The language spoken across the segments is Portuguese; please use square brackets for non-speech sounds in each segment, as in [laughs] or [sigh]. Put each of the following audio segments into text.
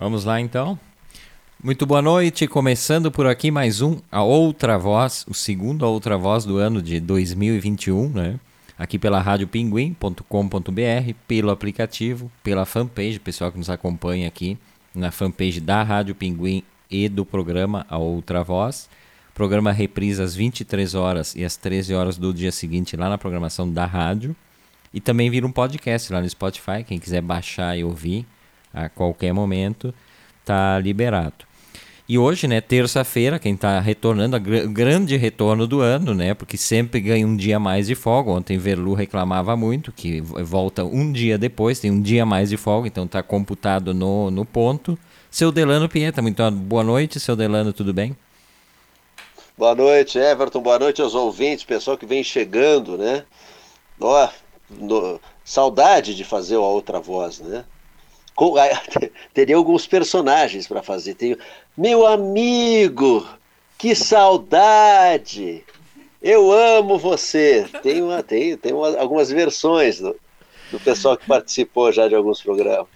Vamos lá então. Muito boa noite, começando por aqui mais um A Outra Voz, o segundo A Outra Voz do ano de 2021, né? Aqui pela radiopinguim.com.br, pelo aplicativo, pela fanpage, pessoal que nos acompanha aqui na fanpage da Rádio Pinguim e do programa A Outra Voz. Programa reprisa às 23 horas e às 13 horas do dia seguinte lá na programação da rádio. E também vira um podcast lá no Spotify, quem quiser baixar e ouvir a qualquer momento, tá liberado. E hoje, né, terça-feira, quem está retornando, o gr grande retorno do ano, né, porque sempre ganha um dia mais de folga. Ontem Verlu reclamava muito que volta um dia depois, tem um dia mais de folga, então está computado no, no ponto. Seu Delano Pieta, muito boa noite, seu Delano, tudo bem? Boa noite, Everton, boa noite aos ouvintes, pessoal que vem chegando, né? Ó, no, saudade de fazer a outra voz, né? [laughs] teria alguns personagens para fazer. Tem, meu amigo, que saudade! Eu amo você. Tem, uma, tem, tem uma, algumas versões do, do pessoal que participou já de alguns programas.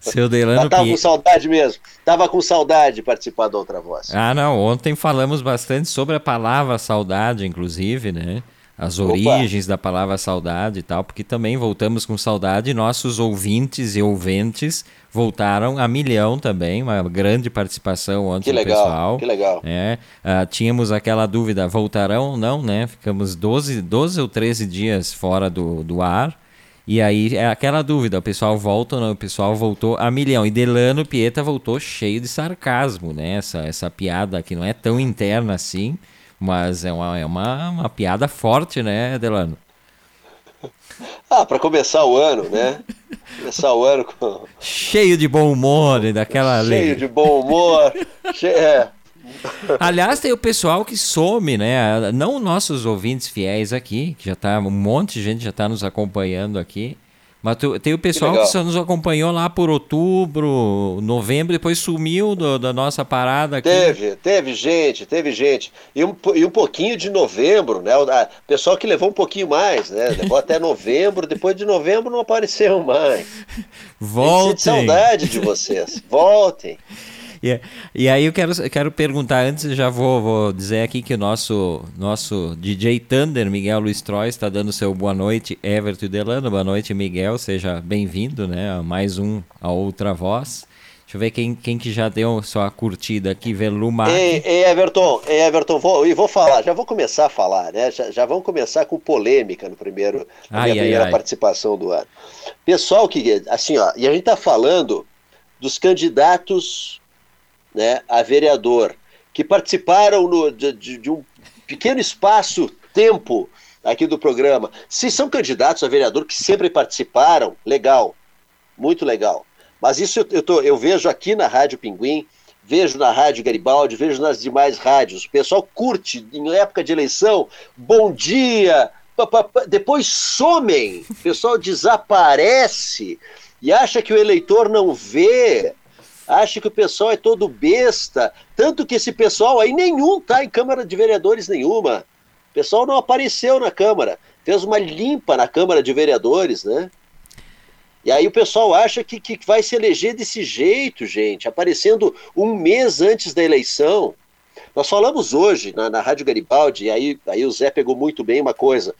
Seu Delano Tava com saudade mesmo. Tava com saudade de participar da outra voz. Ah, não. Ontem falamos bastante sobre a palavra saudade, inclusive, né? As origens Opa. da palavra saudade e tal, porque também voltamos com saudade. Nossos ouvintes e ouventes voltaram a milhão também, uma grande participação ontem que legal, pessoal. Que legal. É, uh, tínhamos aquela dúvida, voltarão ou não, né? Ficamos 12, 12 ou 13 dias fora do, do ar. E aí é aquela dúvida, o pessoal volta ou não? O pessoal voltou a milhão. E Delano Pieta voltou cheio de sarcasmo, né? Essa, essa piada que não é tão interna assim mas é uma, é uma, uma piada forte, né, Delano? Ah, para começar o ano, né? Começar o ano com. Cheio de bom humor e daquela Cheio de bom humor. che... é. Aliás, tem o pessoal que some, né? Não nossos ouvintes fiéis aqui, que já tá. Um monte de gente já está nos acompanhando aqui. Mas tu, tem o pessoal que, que, só nos acompanhou lá por outubro, novembro, depois sumiu do, da nossa parada aqui. Teve, teve gente, teve gente. E um, e um pouquinho de novembro, né? O pessoal que levou um pouquinho mais, né? Levou até novembro, depois de novembro não apareceu mais. [laughs] Voltem. Saudade de vocês. Voltem. E, e aí eu quero, quero perguntar antes, já vou, vou dizer aqui que o nosso, nosso DJ Thunder, Miguel Luiz Troy, está dando seu boa noite, Everton Delano. Boa noite, Miguel. Seja bem-vindo, né? A mais um, a outra voz. Deixa eu ver quem, quem que já deu sua curtida aqui, Veluma. Ei, ei, Everton, ei, Everton, vou, e vou falar, já vou começar a falar, né? Já, já vamos começar com polêmica no primeiro, na ai, minha ai, primeira ai. participação do ano. Pessoal que, assim, ó, e a gente está falando dos candidatos né, a vereador, que participaram no, de, de um pequeno espaço, tempo aqui do programa. Se são candidatos a vereador que sempre participaram, legal, muito legal. Mas isso eu, eu, tô, eu vejo aqui na Rádio Pinguim, vejo na Rádio Garibaldi, vejo nas demais rádios. O pessoal curte em época de eleição, bom dia, depois somem, o pessoal desaparece e acha que o eleitor não vê acha que o pessoal é todo besta, tanto que esse pessoal aí nenhum tá em Câmara de Vereadores nenhuma. O pessoal não apareceu na Câmara, fez uma limpa na Câmara de Vereadores, né? E aí o pessoal acha que, que vai se eleger desse jeito, gente, aparecendo um mês antes da eleição. Nós falamos hoje na, na Rádio Garibaldi, e aí, aí o Zé pegou muito bem uma coisa.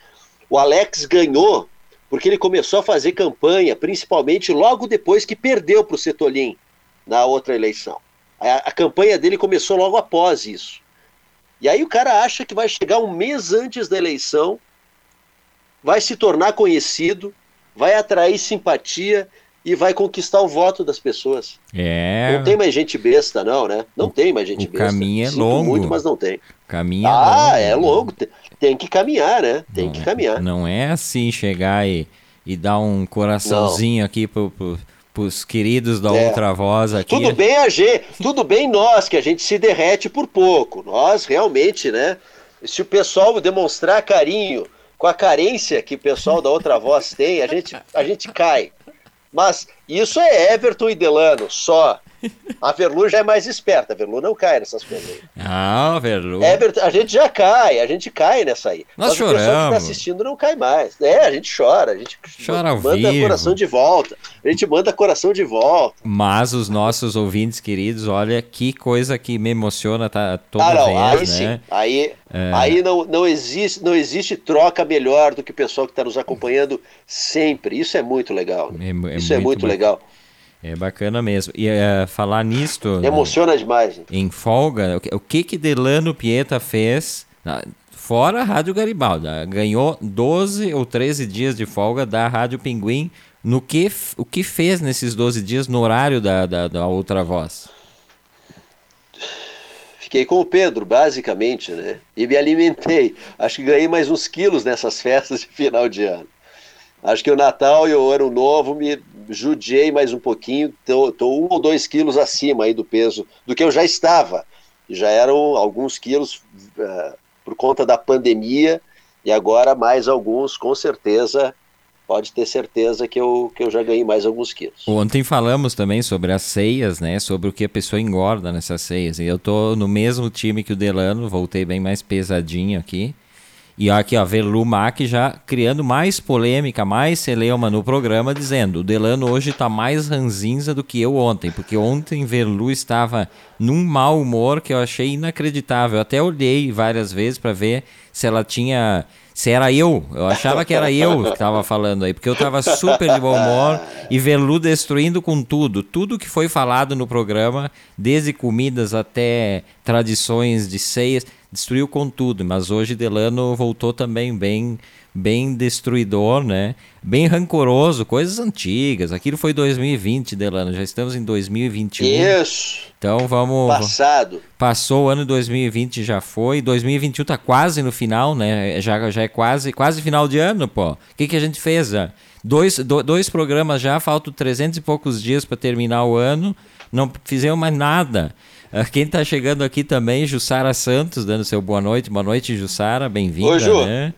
O Alex ganhou porque ele começou a fazer campanha, principalmente logo depois que perdeu para o Setolim na outra eleição. A, a campanha dele começou logo após isso. E aí o cara acha que vai chegar um mês antes da eleição, vai se tornar conhecido, vai atrair simpatia e vai conquistar o voto das pessoas. É. Não tem mais gente besta, não, né? Não o, tem mais gente o besta. O caminho é Sinto longo. muito, mas não tem. Caminho ah, é longo. é longo. Tem, que caminhar, né? Tem não, que caminhar. Não é assim chegar e, e dar um coraçãozinho não. aqui pro, pro os queridos da é. outra voz aqui. Tudo bem a tudo bem nós que a gente se derrete por pouco. Nós realmente, né? Se o pessoal demonstrar carinho com a carência que o pessoal da outra voz tem, a gente, a gente cai. Mas isso é Everton e Delano só. A Verlu já é mais esperta, a Verlu não cai nessas coisas aí. [laughs] Ah, Verlu. É, a gente já cai, a gente cai nessa aí. Nós Mas choramos. o pessoal que tá assistindo não cai mais. É, a gente chora, a gente chora manda vivo. coração de volta. A gente manda coração de volta. Mas os nossos ouvintes queridos, olha que coisa que me emociona tá, toda ah, não, vez, aí né? Sim. Aí, é. aí não, não, existe, não existe troca melhor do que o pessoal que está nos acompanhando sempre. Isso é muito legal. Né? É, é Isso é muito, muito legal. É bacana mesmo. E uh, falar nisto. Emociona demais. Em folga, o que que Delano Pieta fez? Fora a Rádio Garibaldi. Ganhou 12 ou 13 dias de folga da Rádio Pinguim. No que, o que fez nesses 12 dias no horário da, da, da outra voz? Fiquei com o Pedro, basicamente, né? E me alimentei. Acho que ganhei mais uns quilos nessas festas de final de ano. Acho que o Natal e o Ano Novo me judiei mais um pouquinho, tô um ou dois quilos acima aí do peso do que eu já estava. Já eram alguns quilos uh, por conta da pandemia e agora mais alguns, com certeza, pode ter certeza que eu, que eu já ganhei mais alguns quilos. Ontem falamos também sobre as ceias, né? Sobre o que a pessoa engorda nessas ceias. E eu tô no mesmo time que o Delano, voltei bem mais pesadinho aqui. E aqui, ó, Verlumac já criando mais polêmica, mais celeuma no programa, dizendo: o Delano hoje tá mais ranzinza do que eu ontem, porque ontem Verlu estava num mau humor que eu achei inacreditável. Eu até olhei várias vezes para ver se ela tinha. Se era eu, eu achava que era eu que estava falando aí, porque eu estava super de bom humor e Verlu destruindo com tudo. Tudo que foi falado no programa, desde comidas até tradições de ceias destruiu com tudo, mas hoje Delano voltou também bem bem destruidor, né? Bem rancoroso, coisas antigas. Aquilo foi 2020, Delano, já estamos em 2021. Isso. Então vamos Passado. Passou o ano 2020 já foi, 2021 tá quase no final, né? Já já é quase quase final de ano, pô. O que que a gente fez? Dois, do, dois programas já, faltam 300 e poucos dias para terminar o ano. Não fizemos mais nada. Ah, quem está chegando aqui também, Jussara Santos, dando seu boa noite. Boa noite, Jussara, bem-vinda. Né?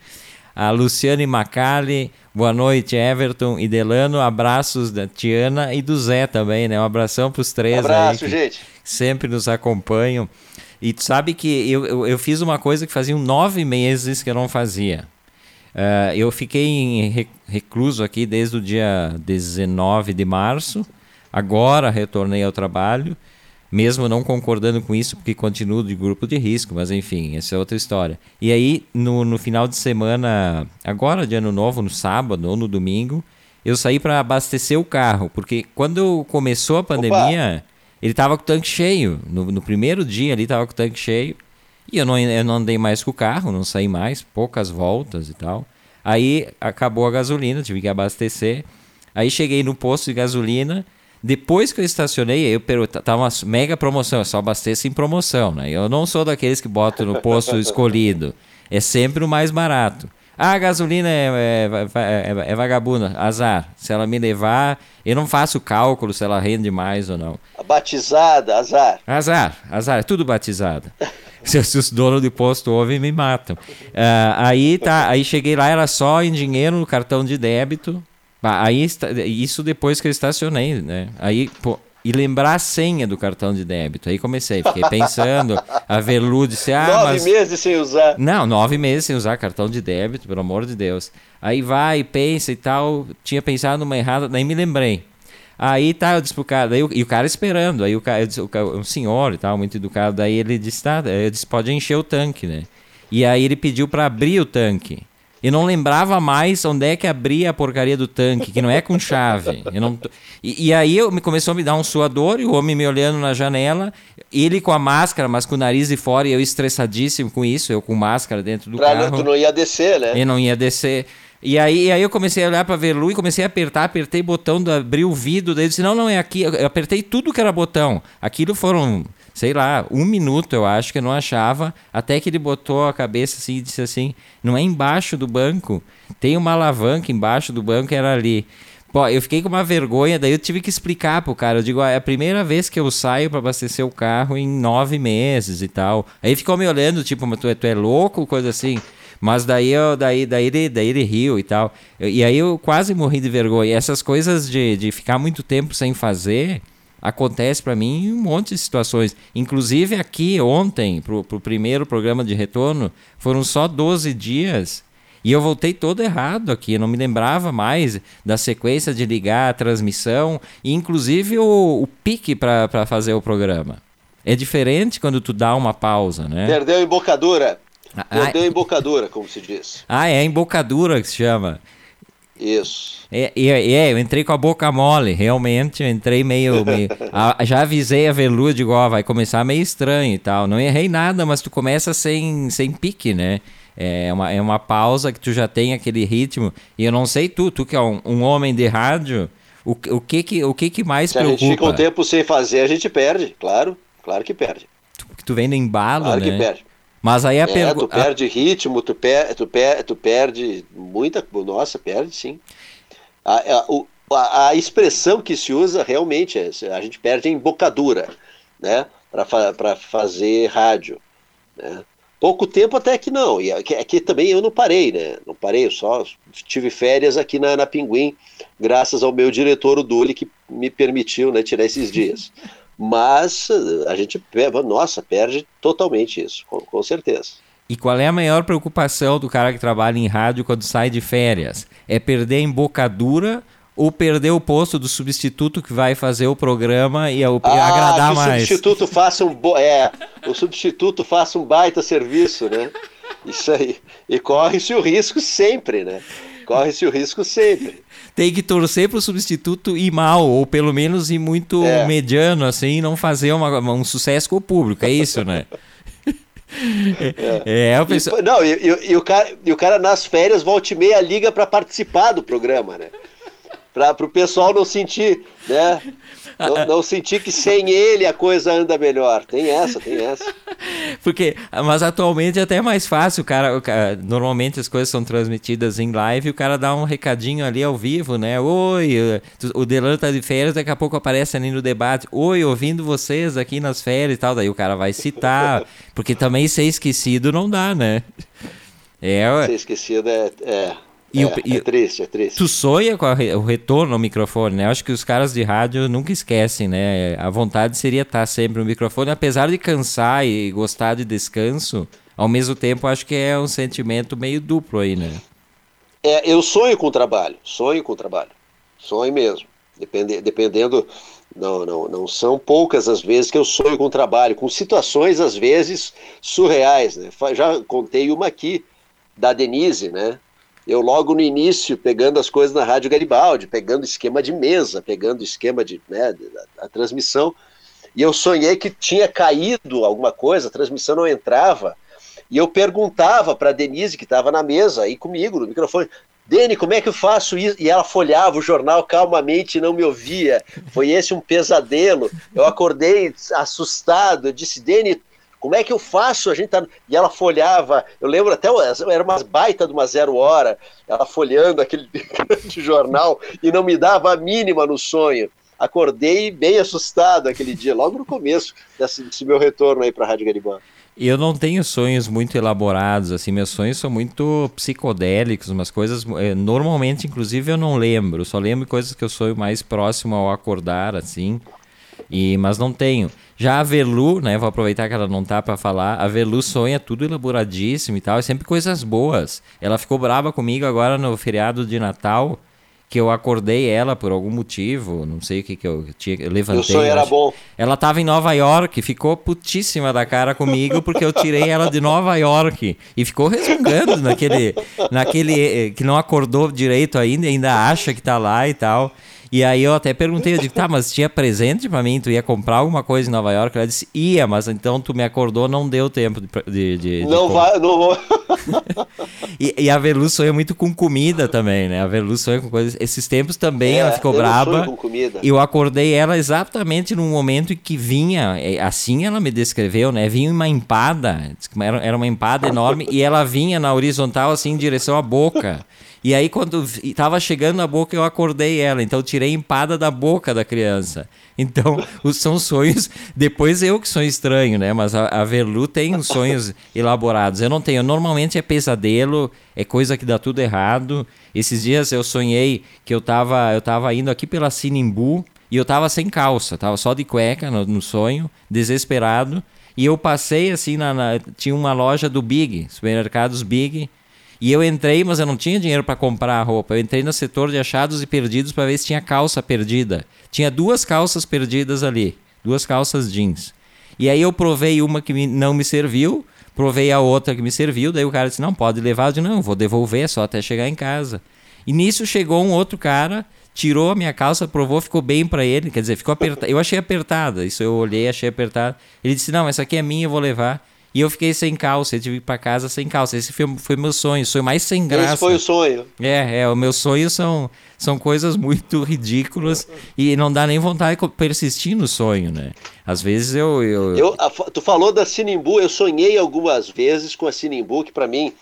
A Luciane Macali, boa noite, Everton e Delano. Abraços da Tiana e do Zé também, né? Um abração para os três Abraço, aí. gente. Sempre nos acompanham. E tu sabe que eu, eu, eu, fiz uma coisa que faziam nove meses que eu não fazia. Uh, eu fiquei em recluso aqui desde o dia 19 de março. Agora retornei ao trabalho mesmo não concordando com isso, porque continuo de grupo de risco, mas enfim, essa é outra história. E aí, no, no final de semana, agora de ano novo, no sábado ou no domingo, eu saí para abastecer o carro, porque quando começou a pandemia, Opa. ele estava com o tanque cheio. No, no primeiro dia ali estava com o tanque cheio. E eu não, eu não andei mais com o carro, não saí mais, poucas voltas e tal. Aí acabou a gasolina, tive que abastecer. Aí cheguei no posto de gasolina, depois que eu estacionei, eu tá uma mega promoção, eu só abasteço em promoção, né? Eu não sou daqueles que botam no posto [laughs] escolhido. É sempre o mais barato. Ah, a gasolina é, é, é, é, vagabunda, azar. Se ela me levar, eu não faço cálculo se ela rende mais ou não. A batizada, azar. Azar, azar, é tudo batizada. [laughs] se, se, os donos de posto ouvem, me matam. Uh, aí tá, aí cheguei lá, era só em dinheiro no cartão de débito. Aí, isso depois que eu estacionei, né? Aí, pô, e lembrar a senha do cartão de débito. Aí comecei, fiquei pensando, a Velu disse, ah, nove mas... meses sem usar. Não, nove meses sem usar cartão de débito, pelo amor de Deus. Aí vai, pensa e tal, tinha pensado numa errada, nem me lembrei. Aí tá, eu disse pro cara, daí, e o cara esperando, aí o cara, disse, o, um senhor e tal, muito educado, daí ele disse, tá, eu disse, pode encher o tanque, né? E aí ele pediu para abrir o tanque. Eu não lembrava mais onde é que abria a porcaria do tanque, que não é com chave. Eu não... e, e, aí eu, me começou a me dar um suador, e o homem me olhando na janela, ele com a máscara, mas com o nariz de fora, e eu estressadíssimo com isso, eu com máscara dentro do pra carro. Tu não ia descer, né? Eu não ia descer. E aí, e aí eu comecei a olhar para Verlu e comecei a apertar, apertei botão, abri o vidro, daí disse, não, não, é aqui. Eu apertei tudo que era botão. Aquilo foram sei lá, um minuto eu acho que eu não achava, até que ele botou a cabeça assim e disse assim: não é embaixo do banco, tem uma alavanca embaixo do banco, era ali. Pô, eu fiquei com uma vergonha, daí eu tive que explicar pro cara. Eu digo, é a primeira vez que eu saio para abastecer o carro em nove meses e tal. Aí ficou me olhando, tipo, mas tu, é, tu é louco, coisa assim. Mas daí, eu, daí, daí, ele, daí ele riu e tal. E aí eu quase morri de vergonha. Essas coisas de, de ficar muito tempo sem fazer acontece para mim em um monte de situações. Inclusive aqui ontem, para o primeiro programa de retorno, foram só 12 dias e eu voltei todo errado aqui, eu não me lembrava mais da sequência de ligar a transmissão, e inclusive o, o pique para fazer o programa. É diferente quando tu dá uma pausa, né? Perdeu a embocadura. Ah, Perdeu a embocadura, como se diz. Ah, é a embocadura que se chama. Isso. É, é, é, eu entrei com a boca mole, realmente, eu entrei meio. [laughs] meio a, já avisei a Velu, digo, ó, vai começar meio estranho e tal. Não errei nada, mas tu começa sem, sem pique, né? É uma, é uma pausa que tu já tem aquele ritmo. E eu não sei tu, tu que é um, um homem de rádio, o, o, que, que, o que, que mais Se preocupa? Se a gente fica um tempo sem fazer, a gente perde, claro. Claro que perde. Tu, tu vem no embalo, claro né? Claro que perde. Mas aí a é, pergunta. Tu perde a... ritmo, tu, per... tu, per... tu perde muita. Nossa, perde sim. A, a, a, a, expressão que se usa realmente é: a gente perde a embocadura, né? Para fa... fazer rádio. Né? Pouco tempo até que não. E aqui, aqui, também eu não parei, né? Não parei, eu só tive férias aqui na, na Pinguim, graças ao meu diretor, o Duli, que me permitiu né, tirar esses dias. Mas a gente, nossa, perde totalmente isso, com, com certeza. E qual é a maior preocupação do cara que trabalha em rádio quando sai de férias? É perder a embocadura ou perder o posto do substituto que vai fazer o programa e, ah, agradar mais. O substituto faça um bo... é, o substituto faça um baita serviço, né? Isso aí. E corre-se o risco sempre, né? Corre-se o risco sempre. Tem que torcer para o substituto ir mal, ou pelo menos ir muito é. mediano, assim, não fazer uma, um sucesso com o público. É isso, né? É, [laughs] é o pessoal... Não, e, e, e, o cara, e o cara nas férias volta e meia liga para participar do programa, né? para o pessoal não sentir, né? Não, não, sentir que sem ele a coisa anda melhor. Tem essa, tem essa. Porque, mas atualmente é até mais fácil, cara, o cara. Normalmente as coisas são transmitidas em live e o cara dá um recadinho ali ao vivo, né? Oi, o Delano tá de férias, daqui a pouco aparece ali no debate. Oi, ouvindo vocês aqui nas férias e tal. Daí o cara vai citar. porque também ser esquecido não dá, né? É, ser esquecido é... é e é, o, e, é triste, é triste. Tu sonha com a, o retorno ao microfone, né? Eu acho que os caras de rádio nunca esquecem, né? A vontade seria estar sempre no microfone, apesar de cansar e gostar de descanso, ao mesmo tempo acho que é um sentimento meio duplo aí, né? É, eu sonho com o trabalho, sonho com o trabalho, sonho mesmo. Depende, dependendo, não, não, não são poucas as vezes que eu sonho com o trabalho, com situações às vezes surreais, né? Já contei uma aqui da Denise, né? Eu logo no início, pegando as coisas na Rádio Garibaldi, pegando esquema de mesa, pegando esquema de, né, da, da transmissão, e eu sonhei que tinha caído alguma coisa, a transmissão não entrava, e eu perguntava para a Denise, que estava na mesa, aí comigo, no microfone, Dene, como é que eu faço isso? E ela folhava o jornal calmamente e não me ouvia. Foi esse um pesadelo. Eu acordei assustado. Eu disse, Dene, como é que eu faço? A gente tá... E ela folhava, eu lembro até, era uma baita de uma zero hora, ela folhando aquele [laughs] grande jornal e não me dava a mínima no sonho. Acordei bem assustado aquele dia, logo no começo desse, desse meu retorno aí para a Rádio Garibaldi. Eu não tenho sonhos muito elaborados, assim, meus sonhos são muito psicodélicos, umas coisas. Eh, normalmente, inclusive, eu não lembro, só lembro coisas que eu sonho mais próximo ao acordar, assim. E, mas não tenho. Já a Velu, né? Vou aproveitar que ela não tá para falar. A Velu sonha tudo elaboradíssimo e tal, é sempre coisas boas. Ela ficou brava comigo agora no feriado de Natal, que eu acordei ela por algum motivo, não sei o que que eu tinha, eu levantei. O sonho era bom. Ela tava em Nova York, ficou putíssima da cara comigo porque eu tirei ela de Nova York e ficou resmungando naquele naquele eh, que não acordou direito ainda, ainda acha que tá lá e tal. E aí eu até perguntei, eu digo, tá, mas tinha presente para mim, tu ia comprar alguma coisa em Nova York? Ela disse, ia, mas então tu me acordou, não deu tempo de... de, de não vai, não vou. [laughs] e, e, a Velu sonha muito com comida também, né? A Velu sonha com coisas... Esses tempos também é, ela ficou eu braba. Com comida. E eu acordei ela exatamente no momento em que vinha, é, assim ela me descreveu, né? Vinha uma empada, era uma empada enorme, e ela vinha na horizontal, assim, em direção à boca. E aí, quando estava chegando na boca, eu acordei ela. Então, tirei empada da boca da criança. [laughs] Então, os, são sonhos. Depois eu que sou estranho, né? Mas a, a Velu tem sonhos [laughs] elaborados. Eu não tenho. Normalmente é pesadelo, é coisa que dá tudo errado. Esses dias eu sonhei que eu estava eu tava indo aqui pela Sinimbu e eu tava sem calça, tava só de cueca no, no sonho, desesperado. E eu passei assim, na, na, tinha uma loja do Big, supermercados Big, e eu entrei, mas eu não tinha dinheiro para comprar a roupa. Eu entrei no setor de achados e perdidos para ver se tinha calça perdida. Tinha duas calças perdidas ali, duas calças jeans. E aí eu provei uma que não me serviu, provei a outra que me serviu, daí o cara disse: "Não pode levar", eu disse: "Não, vou devolver só até chegar em casa". E nisso chegou um outro cara, tirou a minha calça, provou, ficou bem para ele, quer dizer, ficou apertada. Eu achei apertada, isso eu olhei, achei apertada. Ele disse: "Não, essa aqui é minha, eu vou levar". E eu fiquei sem calça, eu tive que ir pra casa sem calça. Esse foi, foi meu sonho, sonho mais sem graça. Esse foi o sonho. É, é, o meu sonho são, são coisas muito [laughs] ridículas e não dá nem vontade de persistir no sonho, né? Às vezes eu... eu... eu a, tu falou da Sinimbu, eu sonhei algumas vezes com a Sinimbu, que para mim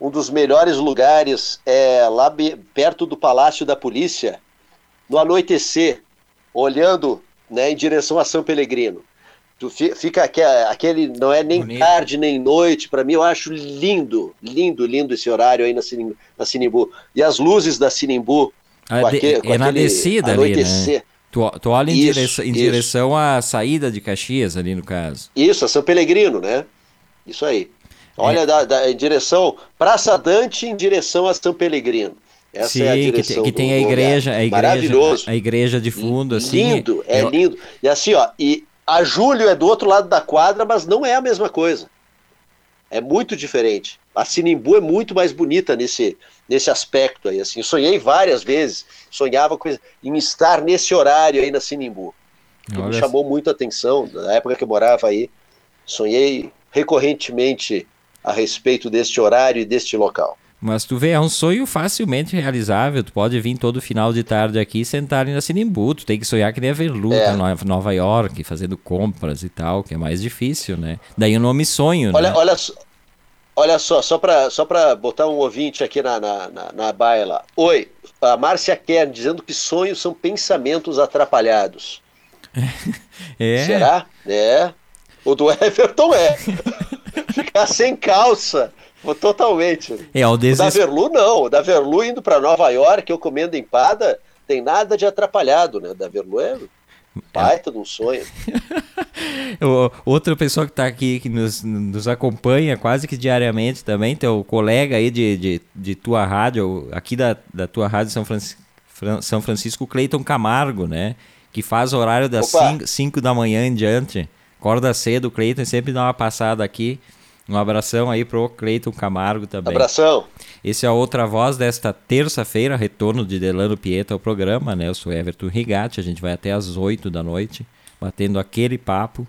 um dos melhores lugares é lá perto do Palácio da Polícia, no anoitecer, olhando né, em direção a São Pelegrino. Tu fica aquele, não é nem Bonito. tarde nem noite, para mim eu acho lindo, lindo, lindo esse horário aí na, Sinimbu. Na Sinimbu. E as luzes da Sinimbu. Ah, aquele, é na descida ali, né? Tu, tu olha em, isso, direção, em direção à saída de Caxias ali no caso. Isso, a São Pelegrino, né? Isso aí. Olha é. da, da, em direção, Praça Dante em direção a São Pelegrino. Essa Sim, é a direção que, tem, que tem a igreja, a igreja, Maravilhoso. A igreja de fundo, assim. Lindo, é, é lindo. E assim, ó, e a Júlio é do outro lado da quadra, mas não é a mesma coisa. É muito diferente. A Sinimbu é muito mais bonita nesse, nesse aspecto aí. Assim, sonhei várias vezes, sonhava com, em estar nesse horário aí na Sinimbu. Que me chamou muito a atenção na época que eu morava aí. Sonhei recorrentemente a respeito deste horário e deste local. Mas tu vê, é um sonho facilmente realizável. Tu pode vir todo final de tarde aqui e sentar na Sinimbu. Tu tem que sonhar que nem a Verlu, é. tá Nova York, fazendo compras e tal, que é mais difícil, né? Daí o nome sonho, olha, né? Olha, olha só, só para só botar um ouvinte aqui na, na, na, na baia lá. Oi, a Márcia Kern dizendo que sonhos são pensamentos atrapalhados. [laughs] É. Será? É. O do Everton é. [laughs] Ficar sem calça. Totalmente. É, o, deses... o da Verlu não. O da Verlu indo para Nova York, eu comendo empada, tem nada de atrapalhado, né? O da Verlu é baita de um sonho. [laughs] Outra pessoa que está aqui, que nos, nos acompanha quase que diariamente também, teu colega aí de, de, de tua rádio, aqui da, da tua rádio São Francisco, São Francisco, Cleiton Camargo, né? Que faz horário das 5 da manhã em diante. Acorda cedo, Cleiton sempre dá uma passada aqui. Um abração aí pro Cleiton Camargo também. Abração. Esse é a outra voz desta terça-feira, retorno de Delano Pieta ao programa, né? Eu sou Everton Rigatti, a gente vai até às 8 da noite, batendo aquele papo.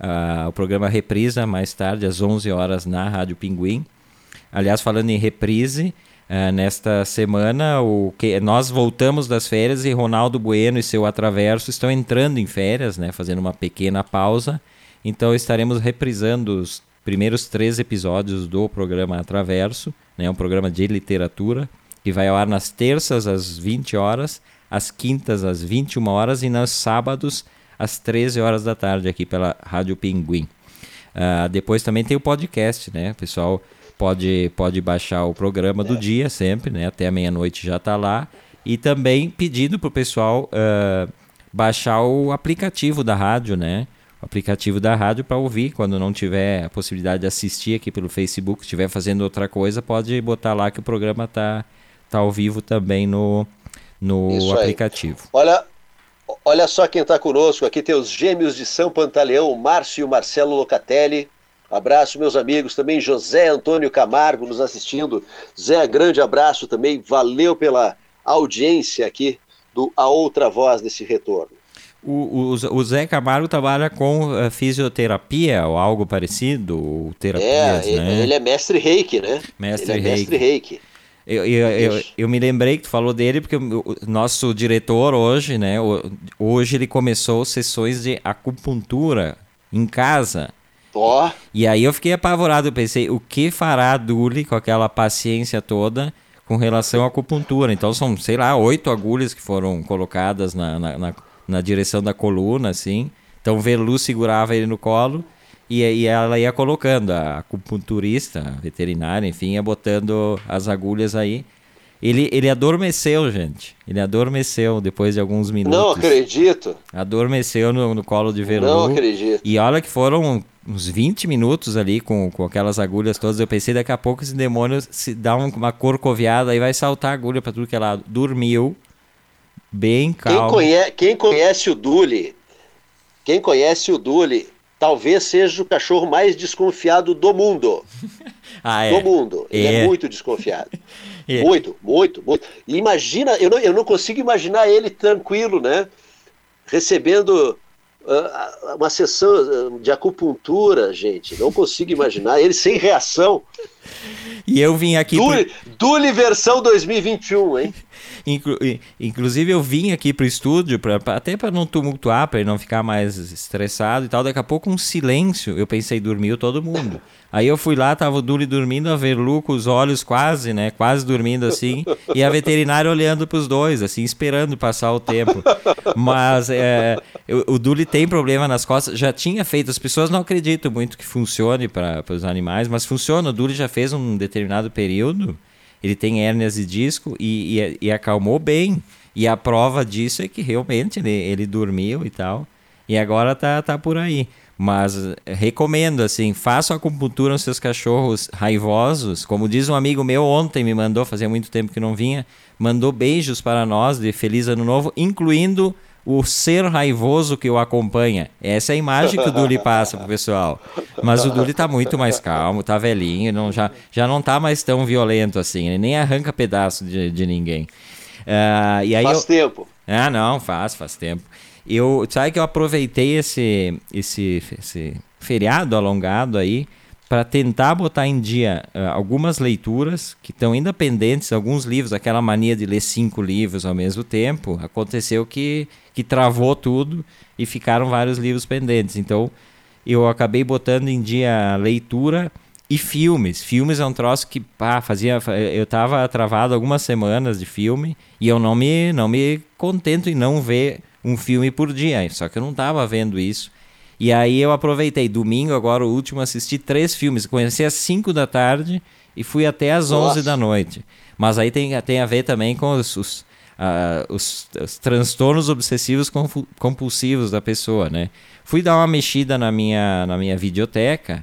Uh, o programa reprisa mais tarde, às 11 horas, na Rádio Pinguim. Aliás, falando em reprise, uh, nesta semana o que nós voltamos das férias e Ronaldo Bueno e seu Atraverso estão entrando em férias, né? Fazendo uma pequena pausa. Então estaremos reprisando os primeiros três episódios do programa Atraverso, né, um programa de literatura, que vai ao ar nas terças às 20 horas, às quintas às 21 horas e nos sábados às 13 horas da tarde aqui pela Rádio Pinguim. Uh, depois também tem o podcast, né? O pessoal pode, pode baixar o programa do dia sempre, né? Até meia-noite já está lá. E também pedindo para o pessoal uh, baixar o aplicativo da rádio, né? Aplicativo da rádio para ouvir. Quando não tiver a possibilidade de assistir aqui pelo Facebook, estiver fazendo outra coisa, pode botar lá que o programa tá, tá ao vivo também no, no aplicativo. Olha, olha só quem está conosco. Aqui tem os gêmeos de São Pantaleão, Márcio e Marcelo Locatelli. Abraço, meus amigos. Também José Antônio Camargo nos assistindo. Zé, grande abraço também. Valeu pela audiência aqui do A Outra Voz desse retorno. O, o, o, Zé Camargo trabalha com uh, fisioterapia ou algo parecido, terapias, é, né? ele é mestre reiki, né? Mestre ele é reiki. mestre reiki. Eu, eu, eu, eu, me lembrei que tu falou dele porque o nosso diretor hoje, né? Hoje ele começou sessões de acupuntura em casa. Ó. Oh. E aí eu fiquei apavorado, eu pensei, o que fará a Duli com aquela paciência toda com relação à acupuntura? Então são, sei lá, oito agulhas que foram colocadas na, na, na na direção da coluna, assim. Então o Velu segurava ele no colo e, e ela ia colocando, a acupunturista, a veterinária, enfim, ia botando as agulhas aí. Ele, ele adormeceu, gente. Ele adormeceu depois de alguns minutos. Não acredito. Adormeceu no, no colo de Verlu. Não acredito. E olha que foram uns 20 minutos ali com, com aquelas agulhas todas. Eu pensei daqui a pouco esse demônio se dá uma corcoviada e vai saltar a agulha para tudo que é lado. Dormiu. Bem calmo. Quem conhece, quem conhece o Dule, quem conhece o Dule, talvez seja o cachorro mais desconfiado do mundo. [laughs] ah, é. Do mundo. Ele é, é muito desconfiado. [laughs] é. Muito, muito, muito. E imagina, eu não, eu não consigo imaginar ele tranquilo, né? Recebendo uh, uma sessão de acupuntura, gente. Não consigo imaginar ele sem reação. [laughs] E eu vim aqui. Dule, por... Dule versão 2021, hein? Inclu inclusive, eu vim aqui pro estúdio, pra, até para não tumultuar, para não ficar mais estressado e tal. Daqui a pouco, um silêncio. Eu pensei, dormiu todo mundo. Aí eu fui lá, tava o Duli dormindo, a Verlu com os olhos quase, né? Quase dormindo assim. E a veterinária olhando pros dois, assim, esperando passar o tempo. Mas é, o, o Duli tem problema nas costas. Já tinha feito, as pessoas não acreditam muito que funcione para os animais, mas funciona. O Duli já fez um determinado período ele tem hérnias de disco e, e, e, acalmou bem. E a prova disso é que realmente ele, ele dormiu e tal. E agora tá, tá por aí. Mas eh, recomendo, assim, façam acupuntura nos seus cachorros raivosos. Como diz um amigo meu ontem, me mandou, fazia muito tempo que não vinha, mandou beijos para nós de Feliz Ano Novo, incluindo o ser raivoso que o acompanha. Essa é a imagem que o Duli passa pro pessoal. Mas o Duli tá muito mais calmo, tá velhinho, não, já, já não tá mais tão violento assim. Ele nem arranca pedaço de, de ninguém. Uh, e aí faz eu... tempo. Ah, não, faz, faz tempo. Eu, sabe que eu aproveitei esse, esse, esse feriado alongado aí para tentar botar em dia uh, algumas leituras que estão ainda pendentes, alguns livros, aquela mania de ler cinco livros ao mesmo tempo, aconteceu que, que travou tudo e ficaram vários livros pendentes. Então eu acabei botando em dia leitura e filmes. Filmes é um troço que pá, fazia. Eu estava travado algumas semanas de filme e eu não me, não me contento em não ver um filme por dia. Só que eu não estava vendo isso. E aí eu aproveitei, domingo, agora o último, assisti três filmes. Comecei às 5 da tarde e fui até às Nossa. 11 da noite. Mas aí tem, tem a ver também com os, os, uh, os, os transtornos obsessivos compulsivos da pessoa, né? Fui dar uma mexida na minha, na minha videoteca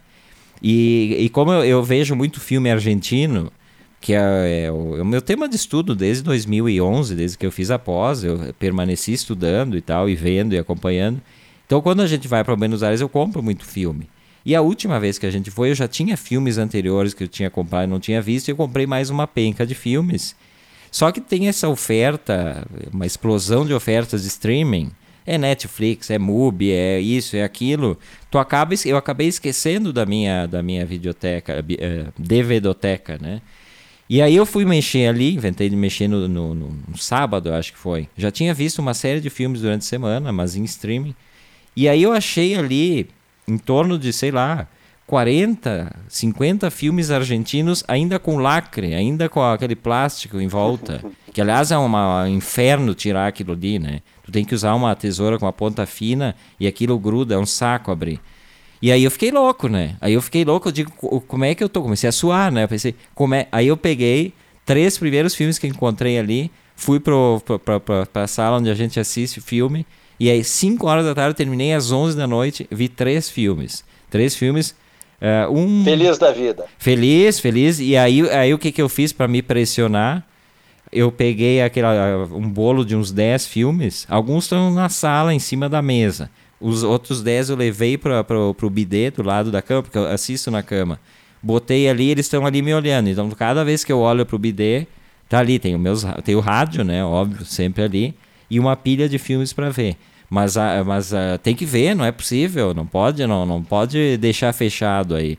e, e como eu, eu vejo muito filme argentino, que é, é, o, é, o, meu tema de estudo desde 2011, desde que eu fiz a pós, eu permaneci estudando e tal, e vendo e acompanhando. Então, quando a gente vai para Buenos Aires, eu compro muito filme. E a última vez que a gente foi, eu já tinha filmes anteriores que eu tinha comprado e não tinha visto, e eu comprei mais uma penca de filmes. Só que tem essa oferta, uma explosão de ofertas de streaming. É Netflix, é Mubi, é isso, é aquilo. Tu acaba, eu acabei esquecendo da minha, da minha videoteca, é, DVDoteca, né? E aí eu fui mexer ali, inventei de mexer no, no, no sábado, acho que foi. Já tinha visto uma série de filmes durante a semana, mas em streaming. E aí eu achei ali em torno de, sei lá, 40, 50 filmes argentinos ainda com lacre, ainda com aquele plástico em volta. [laughs] Que aliás é uma, um inferno tirar aquilo ali, né? Tu tem que usar uma tesoura com uma ponta fina e aquilo gruda, é um saco abrir. E aí eu fiquei louco, né? Aí eu fiquei louco, eu digo, como é que eu tô? Comecei a suar, né? Eu pensei, como é? Aí eu peguei três primeiros filmes que encontrei ali, fui pro, pro, pra, pra, pra sala onde a gente assiste filme e aí, 5 horas da tarde, terminei às 11 da noite, vi três filmes. Três filmes. Uh, um... Feliz da vida. Feliz, feliz. E aí, aí o que, que eu fiz para me pressionar? Eu peguei aquele, um bolo de uns 10 filmes. Alguns estão na sala, em cima da mesa. Os outros 10 eu levei para o bidê do lado da cama, porque eu assisto na cama. Botei ali, eles estão ali me olhando. Então, cada vez que eu olho para o bidê, tá ali. Tem o, meus, tem o rádio, né? Óbvio, sempre ali e uma pilha de filmes para ver. Mas, mas tem que ver, não é possível, não pode, não, não pode deixar fechado aí.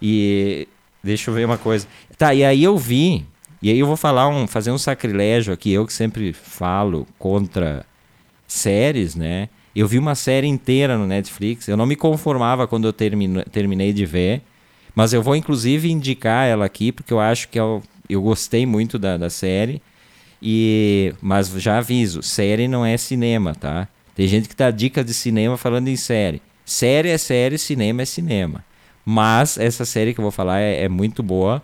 E deixa eu ver uma coisa. Tá, e aí eu vi, e aí eu vou falar um, fazer um sacrilégio aqui, eu que sempre falo contra séries, né? Eu vi uma série inteira no Netflix, eu não me conformava quando eu termino, terminei de ver, mas eu vou inclusive indicar ela aqui, porque eu acho que eu, eu gostei muito da, da série. E, mas já aviso, série não é cinema, tá? Tem gente que dá dica de cinema falando em série. Série é série, cinema é cinema. Mas essa série que eu vou falar é, é muito boa.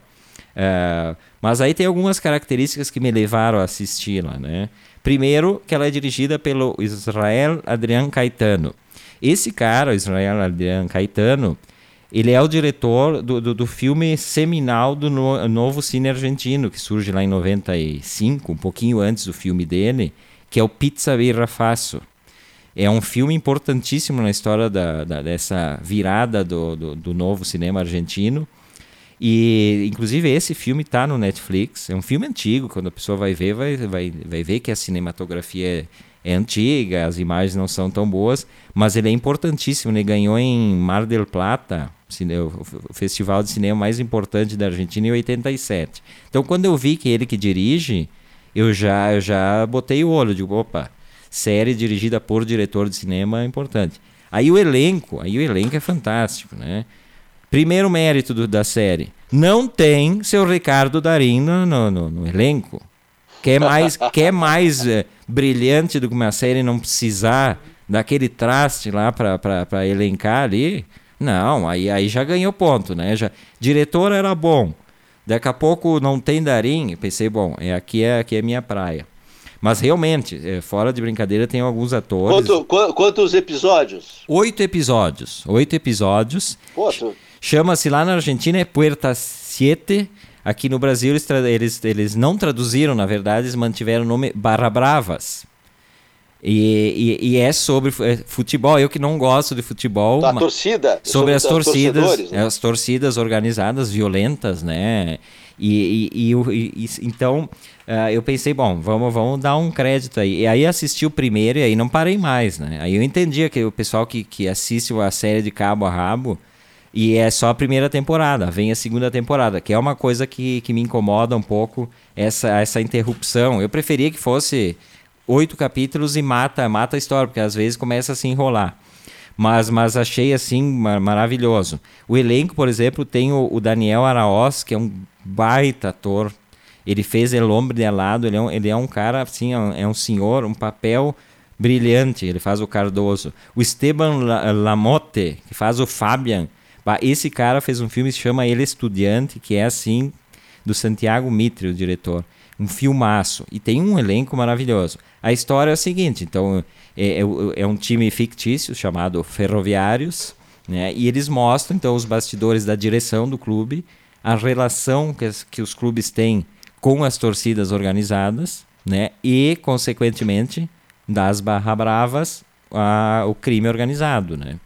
Uh, mas aí tem algumas características que me levaram a assisti-la, né? Primeiro, que ela é dirigida pelo Israel Adrian Caetano. Esse cara, Israel Adrian Caetano, ele é o diretor do, do, do filme seminal do no, novo cine argentino, que surge lá em 95, um pouquinho antes do filme dele, que é o Pizza Birra Faço. É um filme importantíssimo na história da, da dessa virada do, do, do novo cinema argentino. E, inclusive, esse filme está no Netflix. É um filme antigo. Quando a pessoa vai ver, vai, vai, vai ver que a cinematografia é, é antiga, as imagens não são tão boas, mas ele é importantíssimo. Ele ganhou em Mar del Plata, o festival de cinema mais importante da Argentina, em 87. Então, quando eu vi que ele que dirige, eu já, eu já botei o olho. Digo, opa, série dirigida por diretor de cinema é importante. Aí o elenco, aí o elenco é fantástico, né? Primeiro mérito do, da série, não tem seu Ricardo Darim no, no, no, no elenco. Quer mais, [laughs] quer mais é, brilhante do que uma série não precisar daquele traste lá para elencar ali? Não, aí, aí já ganhou ponto, né? Já, diretor era bom. Daqui a pouco não tem Darim. Pensei, bom, é, aqui, é, aqui é minha praia. Mas realmente, é, fora de brincadeira, tem alguns atores. Quanto, qu quantos episódios? Oito episódios. Oito episódios. Chama-se lá na Argentina é Puerta Siete. Aqui no Brasil eles, eles, eles não traduziram, na verdade, eles mantiveram o nome Barra Bravas. E, e, e, é sobre é, futebol. Eu que não gosto de futebol. A torcida. Sobre, sobre as torcidas. Né? As torcidas organizadas, violentas, né? E, e, e então uh, eu pensei, bom, vamos, vamos dar um crédito aí. E aí assisti o primeiro e aí não parei mais, né? Aí eu entendia que o pessoal que, que assiste a série de cabo a rabo e é só a primeira temporada, vem a segunda temporada, que é uma coisa que, que me incomoda um pouco, essa, essa interrupção. Eu preferia que fosse oito capítulos e mata, mata a história, porque às vezes começa a se enrolar. Mas, mas achei assim maravilhoso. O elenco, por exemplo, tem o, o Daniel Araoz, que é um baita ator. Ele fez El Hombre de Alado, ele é um, ele é um cara assim, é um, é senhor, um papel brilhante, ele faz o Cardoso. O Esteban Lamotte, que faz o Fabian, esse cara fez um filme que se chama Ele Estudiante, que é assim, do Santiago Mitre, o diretor um filmaço. E tem um elenco maravilhoso. A história é a seguinte: então, é, é, é um time fictício chamado Ferroviários, né? E eles mostram, então, os bastidores da direção do clube, a relação que, que os clubes têm com as torcidas organizadas, né? E, consequentemente, das barra bravas, a, o crime organizado, né?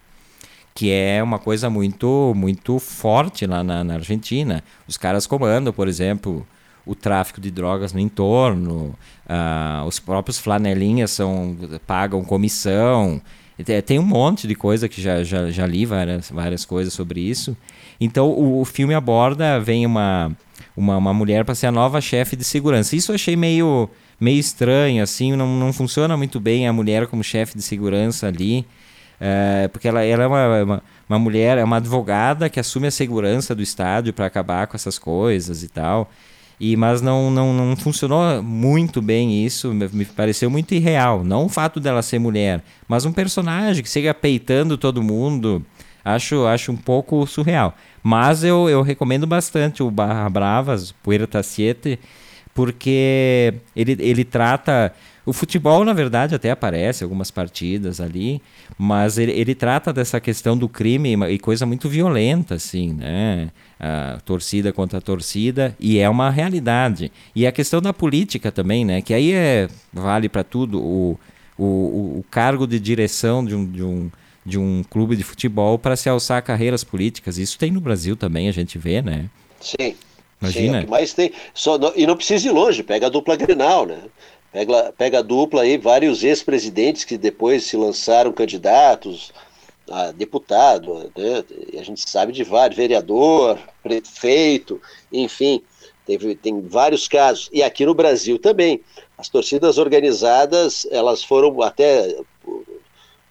que é uma coisa muito muito forte lá na, na, Argentina. Os caras comandam, por exemplo, o tráfico de drogas no entorno, uh, os próprios flanelinhas são, pagam comissão. Tem um monte de coisa que já, já, já li várias, várias coisas sobre isso. Então o, o filme aborda, vem uma, uma, uma mulher para ser a nova chefe de segurança. Isso eu achei meio, meio estranho, assim, não, não funciona muito bem a mulher como chefe de segurança ali. É, porque ela, ela é uma, uma, uma, mulher, é uma advogada que assume a segurança do estádio para acabar com essas coisas e tal. E, mas não, não, não funcionou muito bem isso, me pareceu muito irreal. Não o fato dela ser mulher, mas um personagem que chega peitando todo mundo. Acho, acho um pouco surreal. Mas eu, eu recomendo bastante o Barra Bravas, Puerta Siete, porque ele, ele trata o futebol, na verdade, até aparece algumas partidas ali, mas ele, ele trata dessa questão do crime e coisa muito violenta, assim, né? A torcida contra a torcida, e é uma realidade. E a questão da política também, né? Que aí é, vale para tudo. O, o, o cargo de direção de um, de um, de um clube de futebol para se alçar carreiras políticas. Isso tem no Brasil também, a gente vê, né? Sim. Imagina. Sim, é mais tem. Só, e não precisa ir longe, pega a dupla Grenal, né? Pega, pega dupla aí, vários ex-presidentes que depois se lançaram candidatos a deputado, né? a gente sabe de vários, vereador, prefeito, enfim, tem, tem vários casos. E aqui no Brasil também. As torcidas organizadas, elas foram até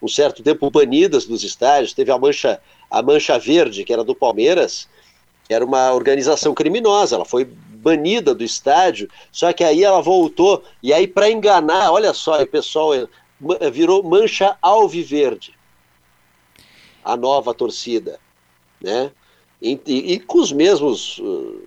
um certo tempo banidas dos estádios. Teve a Mancha, a Mancha Verde, que era do Palmeiras, que era uma organização criminosa. Ela foi banida do estádio, só que aí ela voltou, e aí para enganar, olha só, o pessoal eh, eh, virou mancha alviverde, a nova torcida, né? E, e, e com os mesmos uh,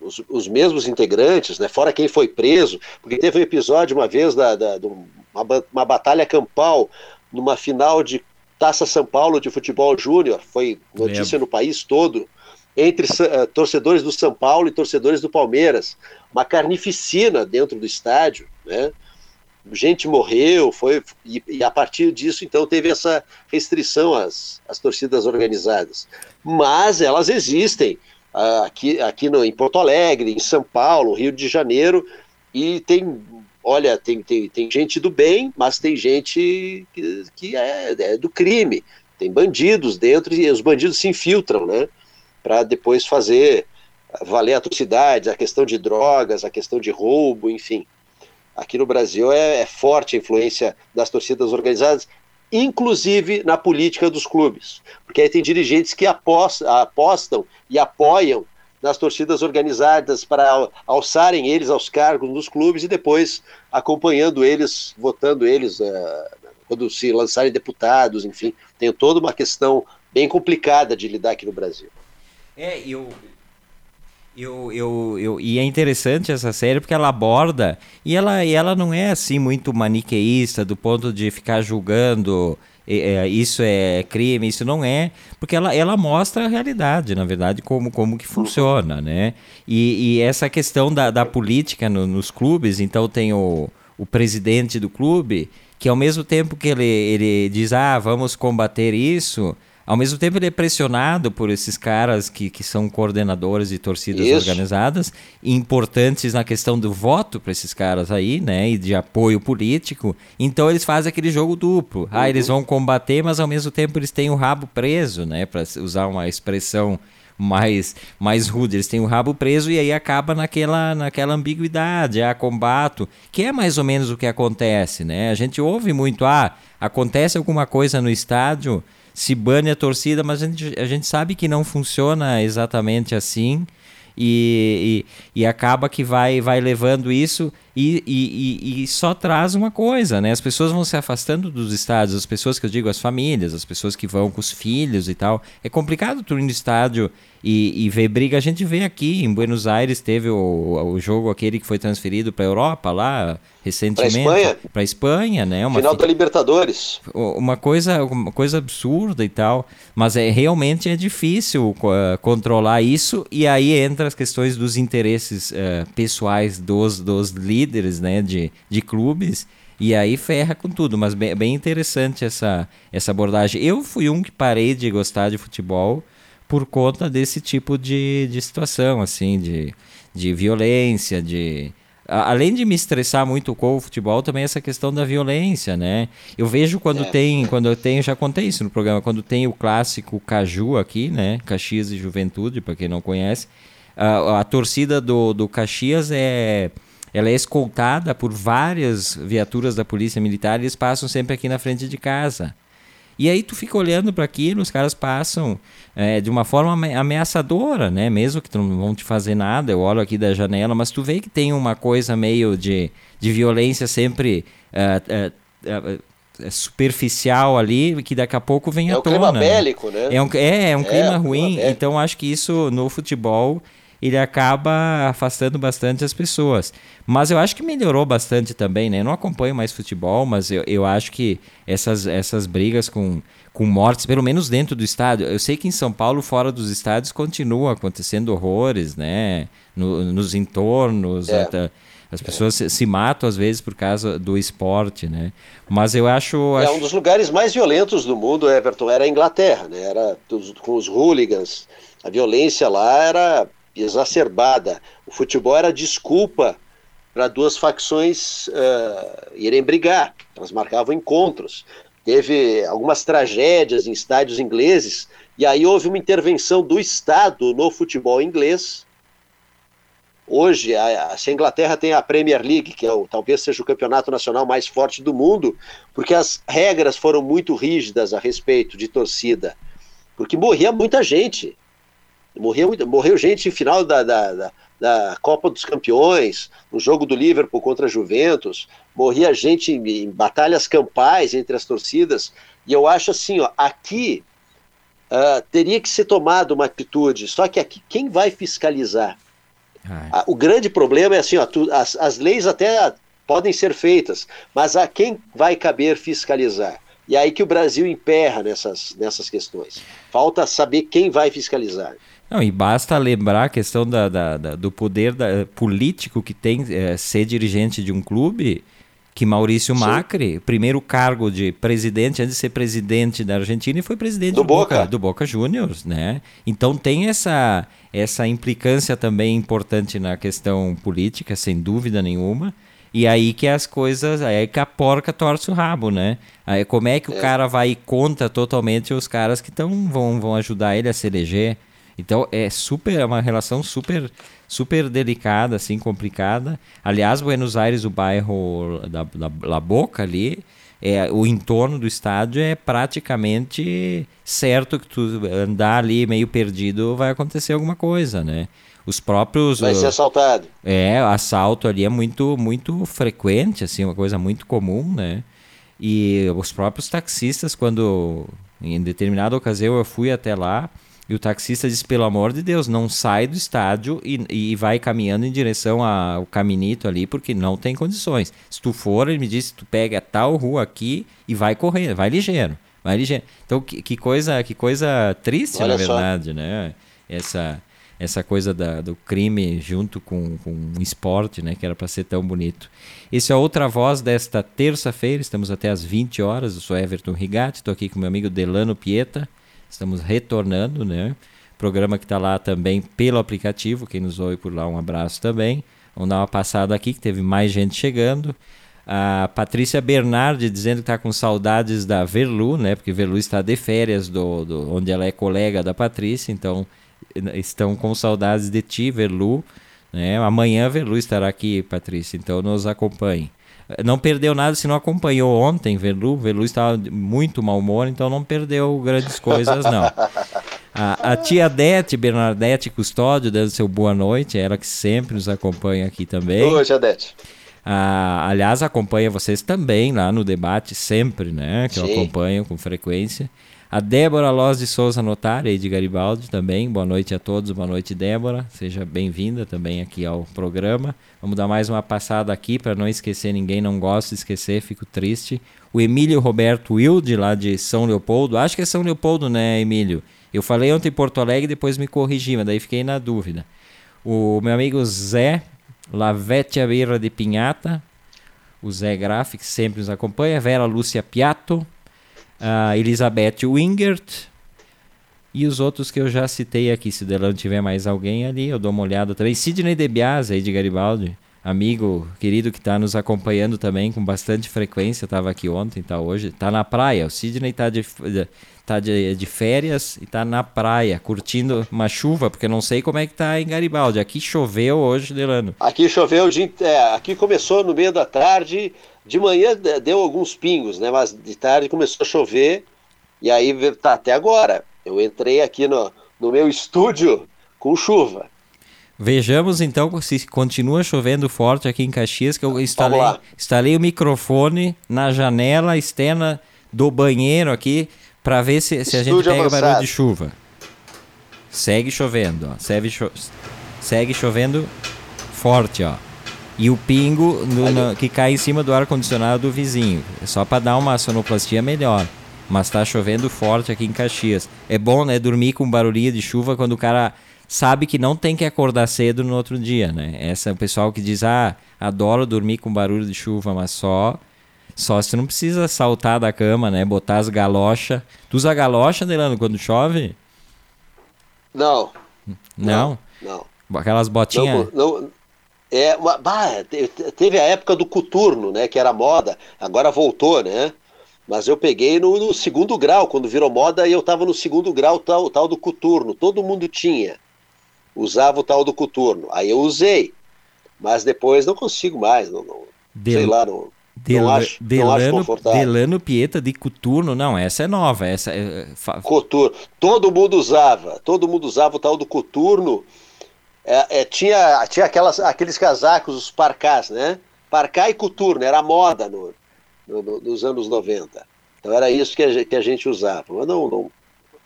os, os, mesmos integrantes, né, fora quem foi preso, porque teve um episódio uma vez da, da, de uma, uma batalha campal numa final de Taça São Paulo de futebol júnior, foi notícia no país todo, entre uh, torcedores do São Paulo e torcedores do Palmeiras. Uma carnificina dentro do estádio, né? Gente morreu, foi e, e, a partir disso então teve essa restrição às, às torcidas organizadas. Mas elas existem uh, aqui, aqui no, em Porto Alegre, em São Paulo, Rio de Janeiro, e tem olha, tem, tem, tem gente do bem, mas tem gente que, que é, é, do crime. Tem bandidos dentro e os bandidos se infiltram, né? Para depois fazer valer atrocidades, a questão de drogas, a questão de roubo, enfim. Aqui no Brasil é, é forte a influência das torcidas organizadas, inclusive na política dos clubes. Porque aí tem dirigentes que apostam, apostam e apoiam nas torcidas organizadas para alçarem eles aos cargos nos clubes e depois acompanhando eles, votando eles uh, quando se lançarem deputados, enfim, tem toda uma questão bem complicada de lidar aqui no Brasil. É, eu, eu, eu, eu, e é interessante essa série porque ela aborda e ela, e ela não é assim muito maniqueísta do ponto de ficar julgando é, isso é crime, isso não é, porque ela, ela mostra a realidade, na verdade, como, como que funciona, né? E, e essa questão da, da política no, nos clubes, então tem o, o presidente do clube, que ao mesmo tempo que ele, ele diz, ah, vamos combater isso, ao mesmo tempo, ele é pressionado por esses caras que, que são coordenadores de torcidas Isso. organizadas, importantes na questão do voto para esses caras aí, né? E de apoio político. Então, eles fazem aquele jogo duplo. Ah, eles uhum. vão combater, mas ao mesmo tempo eles têm o rabo preso, né? Para usar uma expressão mais, mais rude. Eles têm o rabo preso e aí acaba naquela, naquela ambiguidade, ah, combato, que é mais ou menos o que acontece, né? A gente ouve muito, ah, acontece alguma coisa no estádio se bane a torcida, mas a gente, a gente sabe que não funciona exatamente assim. E, e, e, acaba que vai, vai levando isso e, e, e, só traz uma coisa, né? As pessoas vão se afastando dos estádios, as pessoas que eu digo, as famílias, as pessoas que vão com os filhos e tal. É complicado tu ir no estádio e, e ver briga. A gente vê aqui em Buenos Aires, teve o, o jogo aquele que foi transferido para Europa lá recentemente. Para Espanha? Para Espanha, né? Uma Final da Libertadores. Uma coisa, uma coisa absurda e tal. Mas é realmente é difícil uh, controlar isso. E aí entra as questões dos interesses uh, pessoais dos, dos líderes né? de, de clubes. E aí ferra com tudo, mas bem, bem interessante essa, essa abordagem. Eu fui um que parei de gostar de futebol por conta desse tipo de, de situação, assim, de, de violência, de... Além de me estressar muito com o futebol, também essa questão da violência, né? Eu vejo quando é. tem, quando eu tenho, já contei isso no programa, quando tem o clássico Caju aqui, né? Caxias e Juventude, para quem não conhece, a, a torcida do, do Caxias é ela é escoltada por várias viaturas da polícia militar e eles passam sempre aqui na frente de casa. E aí tu fica olhando para aquilo, os caras passam é, de uma forma ameaçadora, né? Mesmo que tu não vão te fazer nada, eu olho aqui da janela, mas tu vê que tem uma coisa meio de, de violência sempre uh, uh, uh, superficial ali, que daqui a pouco vem é à tona. É um clima bélico, né? É um, é, é um é, clima ruim, clima então acho que isso no futebol ele acaba afastando bastante as pessoas. Mas eu acho que melhorou bastante também, né? Eu não acompanho mais futebol, mas eu, eu acho que essas, essas brigas com, com mortes, pelo menos dentro do estádio. Eu sei que em São Paulo, fora dos estádios, continua acontecendo horrores, né? No, nos entornos. É. Até, as pessoas se, se, matam às vezes por causa do esporte, né? Mas eu acho, acho... É um dos lugares mais violentos do mundo, Everton, era a Inglaterra, né? Era com os hooligans. A violência lá era exacerbada. O futebol era desculpa para duas facções uh, irem brigar. Elas marcavam encontros. Teve algumas tragédias em estádios ingleses, e aí houve uma intervenção do Estado no futebol inglês. Hoje, a, a Inglaterra tem a Premier League, que é o, talvez seja o campeonato nacional mais forte do mundo, porque as regras foram muito rígidas a respeito de torcida. Porque morria muita gente. Morreu, morreu gente no final da, da, da, da, Copa dos Campeões, no jogo do Liverpool contra a Juventus, morria gente em, em, batalhas campais entre as torcidas, e eu acho assim, ó, aqui uh, teria que ser tomada uma atitude, só que aqui quem vai fiscalizar? Ah. O grande problema é assim, ó, tu, as, as leis até podem ser feitas, mas a quem vai caber fiscalizar? E é aí que o Brasil emperra nessas, nessas questões. Falta saber quem vai fiscalizar. Não, e basta lembrar a questão da, da, da do poder da, político que tem é, ser dirigente de um clube, que Maurício Macri, Sim. primeiro cargo de presidente, antes de ser presidente da Argentina, foi presidente do, Boca. Boca. do Boca Juniors, né? Então tem essa, essa implicância também importante na questão política, sem dúvida nenhuma. E aí que as coisas, aí que a porca torce o rabo, né? Aí como é que o é. cara vai contra totalmente os caras que tão, vão, vão ajudar ele a se eleger? Então é super, é uma relação super super delicada, assim, complicada. Aliás, Buenos Aires, o bairro da, da La Boca ali, é, o entorno do estádio é praticamente certo que tu andar ali meio perdido vai acontecer alguma coisa, né? Os próprios. Vai ser assaltado. É, assalto ali é muito, muito frequente, assim, uma coisa muito comum, né? E os próprios taxistas, quando em determinada ocasião eu fui até lá, e o taxista disse: pelo amor de Deus, não sai do estádio e, e vai caminhando em direção ao caminito ali, porque não tem condições. Se tu for, ele me disse: tu pega tal rua aqui e vai correr, vai ligeiro. Vai ligeiro. Então, que, que coisa, que coisa triste, Olha na verdade, só. né? Essa essa coisa da, do crime junto com, com o esporte, né, que era para ser tão bonito. Esse é outra voz desta terça-feira, estamos até às 20 horas. Eu sou Everton Rigatti, estou aqui com meu amigo Delano Pieta. Estamos retornando, né? Programa que está lá também pelo aplicativo. Quem nos ouve por lá, um abraço também. Vamos dar uma passada aqui, que teve mais gente chegando. A Patrícia Bernardi dizendo que está com saudades da Verlu, né? Porque Verlu está de férias do, do onde ela é colega da Patrícia, então estão com saudades de ti, Verlu. Né? Amanhã Verlu estará aqui, Patrícia, então nos acompanhe. Não perdeu nada se não acompanhou ontem, Verlu. Verlu estava muito mau humor, então não perdeu grandes coisas, não. A, a tia Dete, Bernadette Custódio, dando seu boa noite, ela que sempre nos acompanha aqui também. Oi, tia Dete. Ah, aliás, acompanha vocês também lá no debate, sempre, né? Que Sim. eu acompanho com frequência. A Débora Loz de Souza aí de Garibaldi também. Boa noite a todos, boa noite, Débora. Seja bem-vinda também aqui ao programa. Vamos dar mais uma passada aqui para não esquecer ninguém, não gosto de esquecer, fico triste. O Emílio Roberto Wilde, lá de São Leopoldo. Acho que é São Leopoldo, né, Emílio? Eu falei ontem em Porto Alegre, depois me corrigi, mas daí fiquei na dúvida. O meu amigo Zé Lavete Aveira de Pinhata, o Zé Graphics sempre nos acompanha. Vera Lúcia Piatto, a Elizabeth Wingert e os outros que eu já citei aqui. Se dela não tiver mais alguém ali, eu dou uma olhada também. Sidney DeBiase aí de Garibaldi, amigo querido que está nos acompanhando também com bastante frequência. Estava aqui ontem, está hoje. Está na praia. O Sidney está de, tá de, de férias e está na praia, curtindo uma chuva, porque não sei como é que está em Garibaldi. Aqui choveu hoje, Delano. Aqui choveu, é, aqui começou no meio da tarde, de manhã deu alguns pingos, né? Mas de tarde começou a chover e aí tá até agora. Eu entrei aqui no, no meu estúdio com chuva. Vejamos então se continua chovendo forte aqui em Caxias, que eu instalei, instalei o microfone na janela externa do banheiro aqui para ver se, se a gente pega avançado. barulho de chuva. Segue chovendo, ó. Segue, cho segue chovendo forte, ó. E o pingo no, no, que cai em cima do ar-condicionado do vizinho. É só para dar uma sonoplastia melhor. Mas tá chovendo forte aqui em Caxias. É bom, né? Dormir com barulhinho de chuva quando o cara sabe que não tem que acordar cedo no outro dia, né? Essa é o pessoal que diz, ah, adoro dormir com barulho de chuva, mas só só se não precisa saltar da cama, né? Botar as galochas. Tu usa galocha, Delano, quando chove? Não. Não? Não. Aquelas botinhas. Não, não, é, bah, teve a época do coturno, né? Que era moda, agora voltou, né? Mas eu peguei no, no segundo grau, quando virou moda, e eu estava no segundo grau, tal, tal do coturno. Todo mundo tinha. Usava o tal do coturno. Aí eu usei. Mas depois não consigo mais. Não, não sei lá, não. Del, não acho, Delano, não acho Delano Pieta de coturno, não, essa é nova. essa é, Coturno. Todo mundo usava. Todo mundo usava o tal do coturno é, é, tinha, tinha aquelas, aqueles casacos, os parcás, né? Parcá e coturno, era moda no, no, no, nos anos 90. Então era isso que a, que a gente usava. Mas não, não,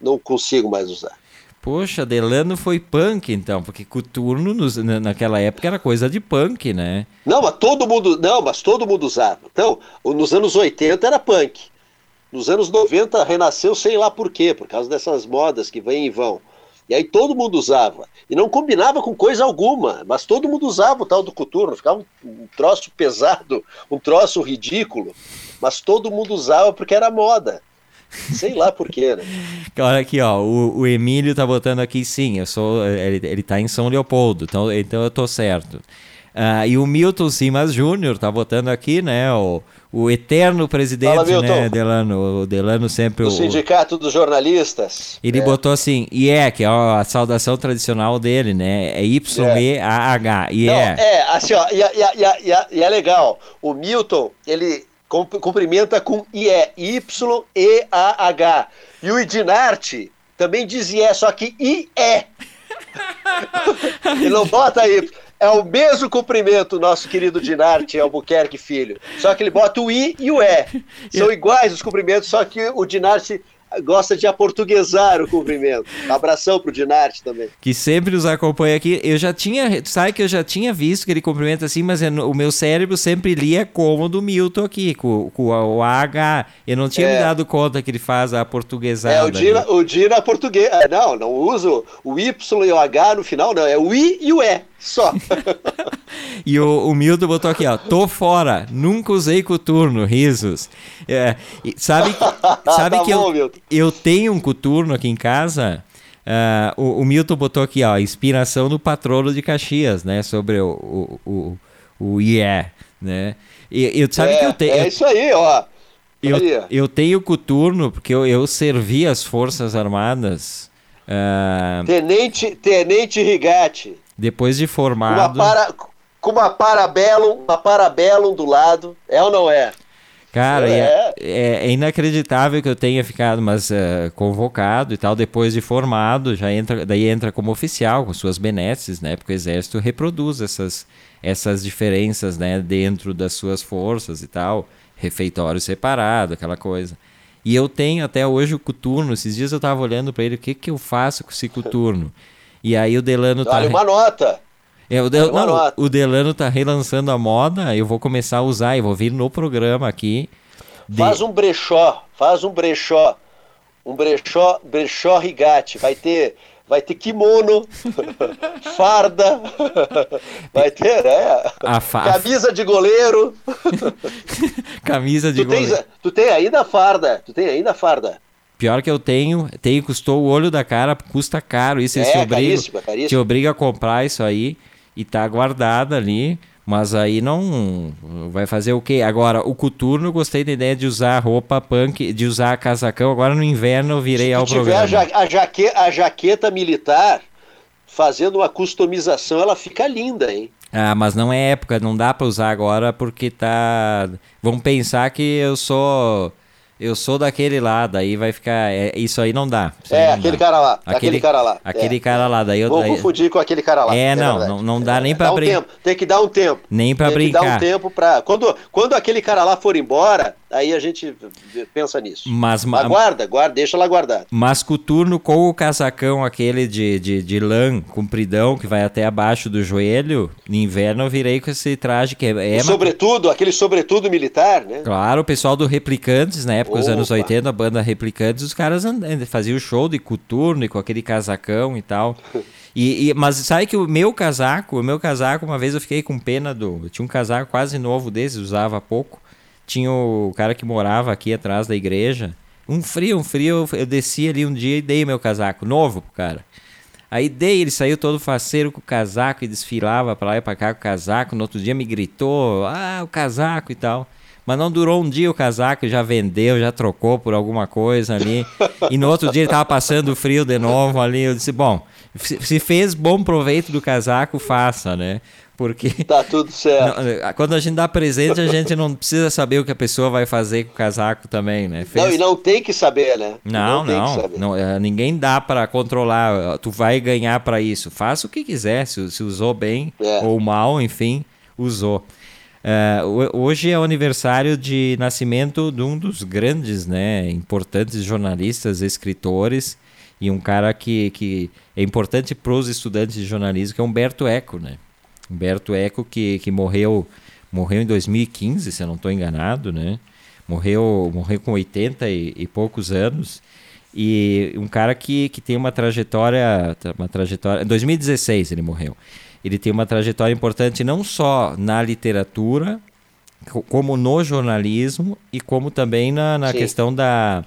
não consigo mais usar. Poxa, Delano foi punk então, porque coturno nos, naquela época era coisa de punk, né? Não, mas todo mundo, não, mas todo mundo usava. Então, nos anos 80 era punk. Nos anos 90 renasceu, sei lá por quê, por causa dessas modas que vêm e vão. E aí todo mundo usava. E não combinava com coisa alguma, mas todo mundo usava o tal do coturno. Ficava um, um troço pesado, um troço ridículo. Mas todo mundo usava porque era moda. Sei lá por quê, né? [laughs] Olha aqui, ó, o, o, Emílio tá botando aqui, sim, eu sou, ele, ele tá em São Leopoldo, então, então eu tô certo. Uh, e o Milton Simas Júnior tá botando aqui, né, o, o eterno presidente, Fala, né, Delano, o Delano sempre... O, o Sindicato dos Jornalistas. Ele é. botou assim, IE, que é a saudação tradicional dele, né, é Y-E-A-H, IE. é, assim, ó, e, e, e, e é legal, o Milton, ele cumprimenta com IE, Y-E-A-H. E o Idinarte também diz IE, só que IE. [laughs] Ele não bota aí. É o mesmo cumprimento, nosso querido Dinarte Albuquerque Filho. Só que ele bota o I e o E. São iguais os cumprimentos, só que o Dinarte gosta de aportuguesar o cumprimento. Abração pro Dinarte também. Que sempre nos acompanha aqui. Eu já tinha, sabe que eu já tinha visto que ele cumprimenta assim, mas o meu cérebro sempre lia como o do Milton aqui, com, com o H. Eu não tinha é. me dado conta que ele faz a portuguesada. É, o Dina, o Dina português. É, não, não uso o Y e o H no final, não. É o I e o E. Só. [laughs] e o, o Milton botou aqui, ó. Tô fora, nunca usei coturno, risos. É, sabe [laughs] sabe tá que bom, eu, eu tenho um coturno aqui em casa. Uh, o, o, Milton botou aqui, ó, inspiração do patrono de Caxias, né? Sobre o, o, o, o IE, né? E, eu, sabe é, que eu tenho. É isso aí, ó. Eu, eu tenho coturno porque eu, eu servi as Forças Armadas. Uh, tenente, Tenente Rigatti. Depois de formado. Uma para, com uma parabellum, uma parabellum do lado, é ou não é? Cara, é. É, é, inacreditável que eu tenha ficado, mas uh, convocado e tal, depois de formado, já entra, daí entra como oficial com suas benesses, né? Porque o exército reproduz essas, essas diferenças, né? Dentro das suas forças e tal, refeitório separado, aquela coisa. E eu tenho até hoje o coturno. Esses dias eu tava olhando para ele, o que que eu faço com esse coturno? E aí o Delano tá. Olha uma nota. É, o, Del... Não, nota. o Delano tá relançando a moda, eu vou começar a usar, eu vou vir no programa aqui. De... Faz um brechó, faz um brechó. Um brechó, brechó rigate. Vai ter vai ter kimono, [laughs] farda, [laughs] vai ter, né? Fa... Camisa de goleiro. [laughs] Camisa de tu goleiro. Tens, tu tem ainda farda, tu tem ainda farda. Pior que eu tenho, tenho, custou o olho da cara, custa caro. Isso é, te, obriga, caríssimo, caríssimo. te obriga a comprar isso aí e tá guardado ali. Mas aí não. Vai fazer o quê? Agora, o coturno, gostei da ideia de usar roupa punk, de usar casacão. Agora no inverno eu virei ao programa. A, ja a, jaque a jaqueta militar, fazendo uma customização, ela fica linda, hein? Ah, mas não é época, não dá para usar agora porque tá. Vão pensar que eu sou eu sou daquele lá, daí vai ficar. É, isso aí não dá. É, não aquele dá. cara lá. Aquele, aquele cara lá. Aquele é. cara lá. Daí eu, Vou confundir com aquele cara lá. É, é não, não, não dá nem pra brincar. Um Tem que dar um tempo. Nem pra Tem brincar. Tem que dar um tempo pra. Quando, quando aquele cara lá for embora, aí a gente pensa nisso. Mas, Aguarda, guarda, deixa ela guardar. Mas coturno com o casacão aquele de, de, de lã compridão que vai até abaixo do joelho, no inverno eu virei com esse traje que é. é sobretudo, aquele sobretudo militar, né? Claro, o pessoal do Replicantes, na época, dos anos 80 da banda Replicantes, os caras faziam show de coturno e com aquele casacão e tal. E, e, mas sabe que o meu casaco, o meu casaco, uma vez eu fiquei com pena do. Tinha um casaco quase novo desses, usava pouco. Tinha o cara que morava aqui atrás da igreja. Um frio, um frio, eu desci ali um dia e dei meu casaco novo pro cara. Aí dei, ele saiu todo faceiro com o casaco e desfilava pra lá e pra cá com o casaco. No outro dia me gritou, ah, o casaco e tal. Mas não durou um dia o casaco, já vendeu, já trocou por alguma coisa ali. E no outro dia ele tava passando frio de novo ali. Eu disse, bom, se fez bom proveito do casaco, faça, né? Porque. Tá tudo certo. [laughs] Não, quando a gente dá presente, a gente não precisa saber o que a pessoa vai fazer com o casaco também, né? Fez... Não, e não tem que saber, né? Não, não. não, não é, ninguém dá para controlar. Tu vai ganhar para isso. Faça o que quiser, se, se usou bem é. ou mal, enfim, usou. Uh, hoje é o aniversário de nascimento de um dos grandes, né, importantes jornalistas, escritores e um cara que, que é importante para os estudantes de jornalismo, que é Humberto Eco, né? Humberto Eco que, que morreu morreu em 2015, se eu não estou enganado, né? Morreu morreu com 80 e, e poucos anos e um cara que, que tem uma trajetória uma trajetória em 2016 ele morreu ele tem uma trajetória importante não só na literatura, como no jornalismo e como também na, na questão da,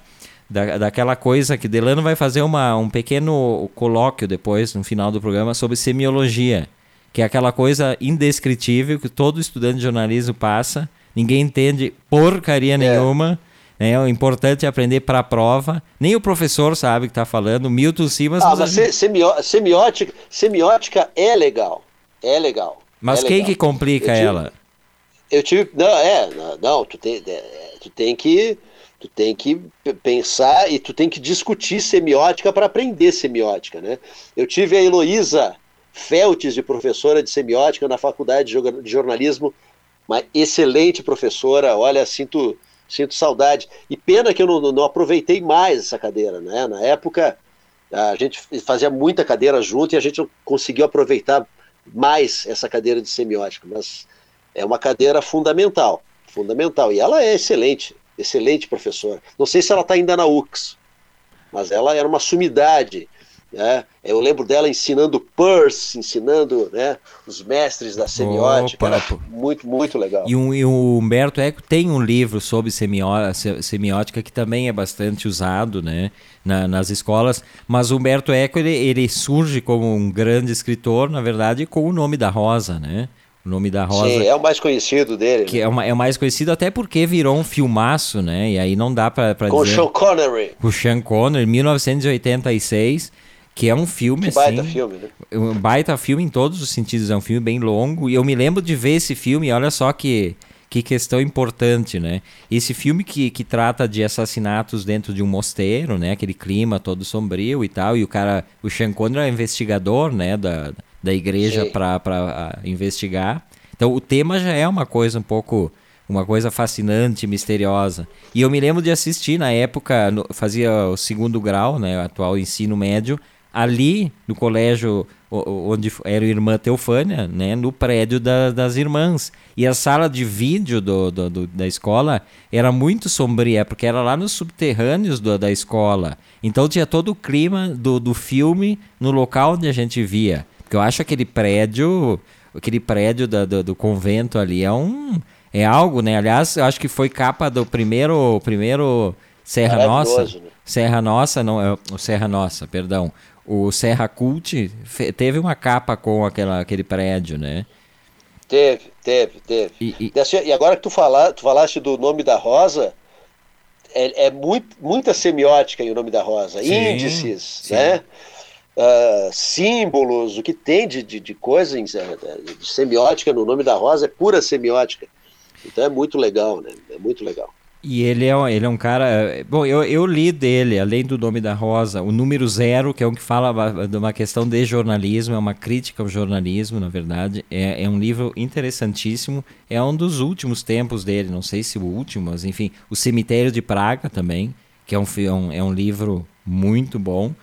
da, daquela coisa que Delano vai fazer uma, um pequeno colóquio depois, no final do programa, sobre semiologia, que é aquela coisa indescritível que todo estudante de jornalismo passa, ninguém entende porcaria é. nenhuma. Né? O importante é aprender para a prova. Nem o professor sabe o que está falando. Milton Simas. Ah, mas gente... semiótica, semiótica é legal. É legal. Mas é quem legal. que complica eu tive, ela? Eu tive. Não, é, não, tu tem, é, tu tem que. Tu tem que pensar e tu tem que discutir semiótica para aprender semiótica, né? Eu tive a Heloísa Feltes de professora de semiótica na faculdade de jornalismo, uma excelente professora, olha, sinto, sinto saudade. E pena que eu não, não aproveitei mais essa cadeira, né? Na época, a gente fazia muita cadeira junto e a gente não conseguiu aproveitar mais essa cadeira de semiótica, mas é uma cadeira fundamental, fundamental. E ela é excelente, excelente professora. Não sei se ela está ainda na UX, mas ela era uma sumidade. Né? Eu lembro dela ensinando Peirce, ensinando né, os mestres da semiótica. Opa, era muito, muito legal. E, um, e, o Humberto Eco tem um livro sobre semiótica que também é bastante usado né, na, nas escolas. Mas o Humberto Eco ele, ele surge como um grande escritor, na verdade, com o nome da Rosa. Né? O nome da Rosa. Sim, é o mais conhecido dele. Que né? é, uma, é o mais conhecido até porque virou um filmaço, né? E aí não dá para dizer... Com o Sean Connery. Com o Sean Connery, 1986 que é um filme, que assim. Baita filme, né? Um baita filme em todos os sentidos. É um filme bem longo. E eu me lembro de ver esse filme, olha só que, que questão importante, né? Esse filme que, que trata de assassinatos dentro de um mosteiro, né? Aquele clima todo sombrio e tal. E o cara, o Sean Connery é investigador, né? Da, da igreja para investigar. Então o tema já é uma coisa um pouco uma coisa fascinante, misteriosa. E eu me lembro de assistir na época, no, fazia o segundo grau, né, o atual ensino médio, ali no colégio onde era a irmã Teofânia, né, no prédio da, das irmãs. E a sala de vídeo do, do, do, da escola era muito sombria, porque era lá nos subterrâneos da escola. Então tinha todo o clima do, do filme no local onde a gente via. Porque eu acho aquele prédio, aquele prédio da, do, convento ali é um é algo, né? Aliás, eu acho que foi capa do primeiro primeiro Serra Nossa. Né? Serra Nossa, não, é o Serra Nossa, perdão o Serra Cult teve uma capa com aquela, aquele prédio, né? Teve, teve, teve. E, e... e agora que tu, fala, tu falaste do nome da Rosa, é, é muito, muita semiótica em o nome da Rosa. Sim, Índices, sim. né? Uh, símbolos, o que tem de, de, de coisa em, de semiótica no nome da Rosa é pura semiótica. Então é muito legal, né? É muito legal. E ele é, ele é um cara. Bom, eu, eu li dele, além do nome da Rosa, o número zero, que é um que fala de uma questão de jornalismo, é uma crítica ao jornalismo, na verdade. É, é um livro interessantíssimo. É um dos últimos tempos dele, não sei se o último, mas enfim. O Cemitério de Praga também, que é um, é um, é um livro muito bom.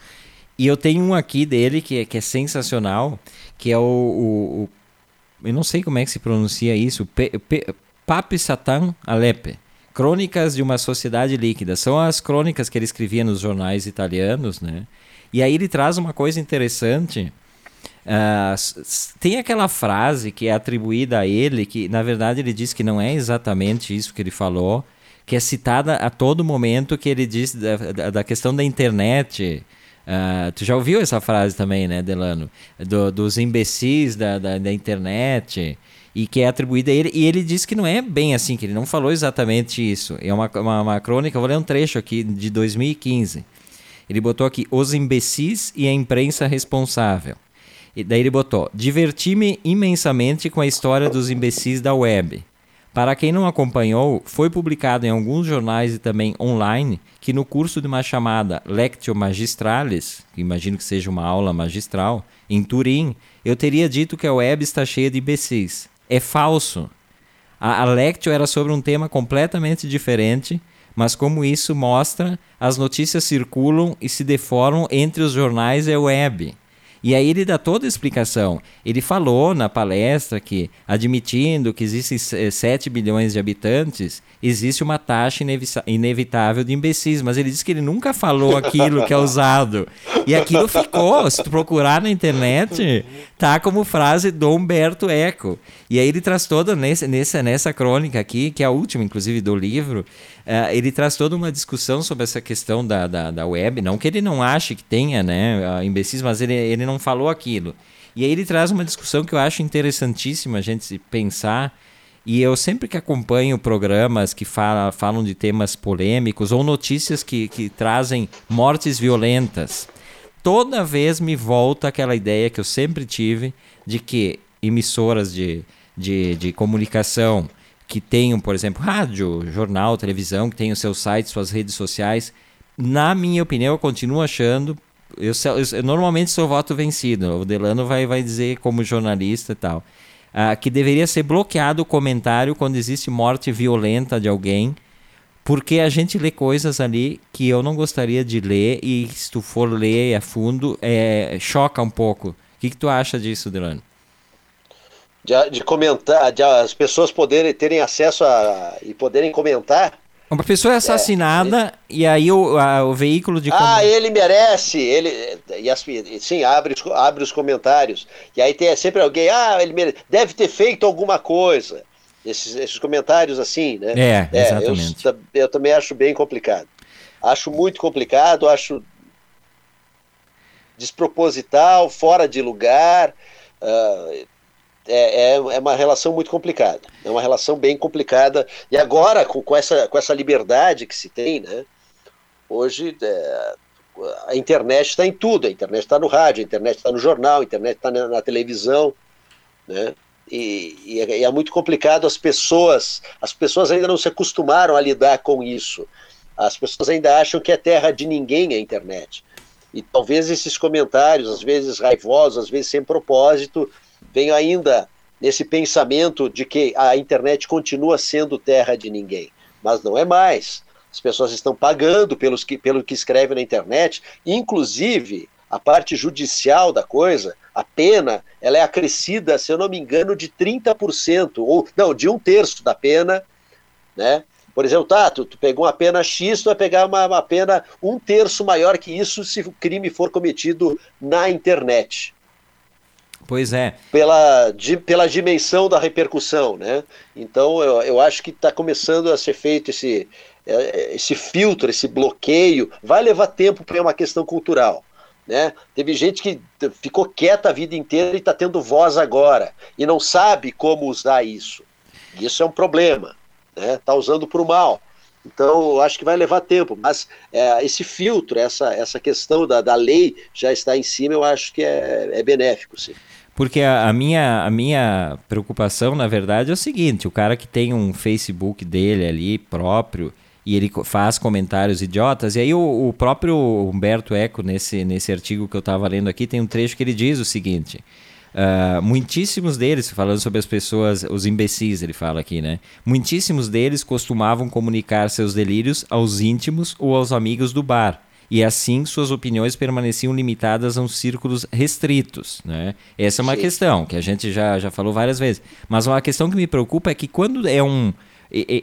E eu tenho um aqui dele que é, que é sensacional, que é o, o, o Eu não sei como é que se pronuncia isso. Pape Satan Alepe Crônicas de uma Sociedade Líquida. São as crônicas que ele escrevia nos jornais italianos, né? E aí ele traz uma coisa interessante. Uh, tem aquela frase que é atribuída a ele, que na verdade ele diz que não é exatamente isso que ele falou, que é citada a todo momento que ele diz da, da, da questão da internet. Uh, tu já ouviu essa frase também, né, Delano? Do, dos imbecis da, da, da internet e que é atribuída a ele. E ele disse que não é bem assim, que ele não falou exatamente isso. É uma, uma, uma crônica, vou ler um trecho aqui de 2015. Ele botou aqui: Os imbecis e a imprensa responsável. E daí ele botou: Diverti-me imensamente com a história dos imbecis da web. Para quem não acompanhou, foi publicado em alguns jornais e também online que no curso de uma chamada Lectio Magistralis, que imagino que seja uma aula magistral, em Turim, eu teria dito que a web está cheia de imbecis. É falso. A, a Lectio era sobre um tema completamente diferente, mas como isso mostra, as notícias circulam e se deformam entre os jornais e a web. E aí ele dá toda a explicação. Ele falou na palestra que, admitindo que existem 7 bilhões de habitantes, existe uma taxa inevitável de imbecis, mas ele disse que ele nunca falou aquilo que é usado. E aquilo ficou, se tu procurar na internet, tá como frase do Humberto Eco. E aí ele traz toda nesse, nessa, nessa crônica aqui, que é a última, inclusive, do livro, uh, ele traz toda uma discussão sobre essa questão da, da, da web. Não que ele não ache que tenha né, imbecis, mas ele, ele não falou aquilo. E aí ele traz uma discussão que eu acho interessantíssima a gente pensar e eu sempre que acompanho programas que fala, falam de temas polêmicos ou notícias que, que trazem mortes violentas, toda vez me volta aquela ideia que eu sempre tive de que emissoras de, de, de comunicação que tenham, por exemplo, rádio, jornal, televisão, que tenham seus sites, suas redes sociais, na minha opinião, eu continuo achando. Eu, eu, eu normalmente sou voto vencido. O Delano vai, vai dizer como jornalista e tal uh, que deveria ser bloqueado o comentário quando existe morte violenta de alguém, porque a gente lê coisas ali que eu não gostaria de ler e se tu for ler a fundo, é, choca um pouco. O que, que tu acha disso, Delano? De, de comentar, de as pessoas poderem terem acesso a e poderem comentar uma pessoa é assassinada é, e aí o, a, o veículo de. Ah, ele merece. Ele, e as, sim, abre, abre os comentários. E aí tem sempre alguém. Ah, ele merece, deve ter feito alguma coisa. Esses, esses comentários assim, né? É, é exatamente. Eu, eu, também acho bem complicado. Acho muito complicado, acho desproposital, fora de lugar. Uh, é, é, é, uma relação muito complicada. É uma relação bem complicada. E agora, com, com, essa, com essa liberdade que se tem, né? Hoje é, a internet está em tudo. A internet está no rádio, a internet está no jornal, a internet está na, na, televisão, né? E, e, é, e, é, muito complicado as pessoas, as pessoas ainda não se acostumaram a lidar com isso. As pessoas ainda acham que é terra de ninguém a internet. E talvez esses comentários, às vezes raivosos, às vezes sem propósito, venho ainda nesse pensamento de que a internet continua sendo terra de ninguém, mas não é mais. As pessoas estão pagando pelos que, pelo que escreve na internet, inclusive a parte judicial da coisa, a pena, ela é acrescida, se eu não me engano, de 30%, ou não, de um terço da pena, né? Por exemplo, tá, tu, tu pegou uma pena X, tu vai pegar uma, uma pena um terço maior que isso se o crime for cometido na internet. Pois é. Pela, di, pela dimensão da repercussão, né? Então eu, eu acho que está começando a ser feito esse, é, esse filtro, esse bloqueio. Vai levar tempo para uma questão cultural. Né? Teve gente que ficou quieta a vida inteira e está tendo voz agora e não sabe como usar isso. Isso é um problema. Está né? usando para o mal. Então, acho que vai levar tempo, mas é, esse filtro, essa, essa questão da, da lei já está em cima, eu acho que é, é benéfico, sim. Porque a, a, minha, a minha preocupação, na verdade, é o seguinte: o cara que tem um Facebook dele ali próprio e ele faz comentários idiotas, e aí o, o próprio Humberto Eco, nesse, nesse artigo que eu estava lendo aqui, tem um trecho que ele diz o seguinte. Uh, muitíssimos deles, falando sobre as pessoas, os imbecis, ele fala aqui, né? Muitíssimos deles costumavam comunicar seus delírios aos íntimos ou aos amigos do bar e assim suas opiniões permaneciam limitadas a uns círculos restritos. Né? Essa é uma Sim. questão que a gente já, já falou várias vezes. Mas uma questão que me preocupa é que quando é um.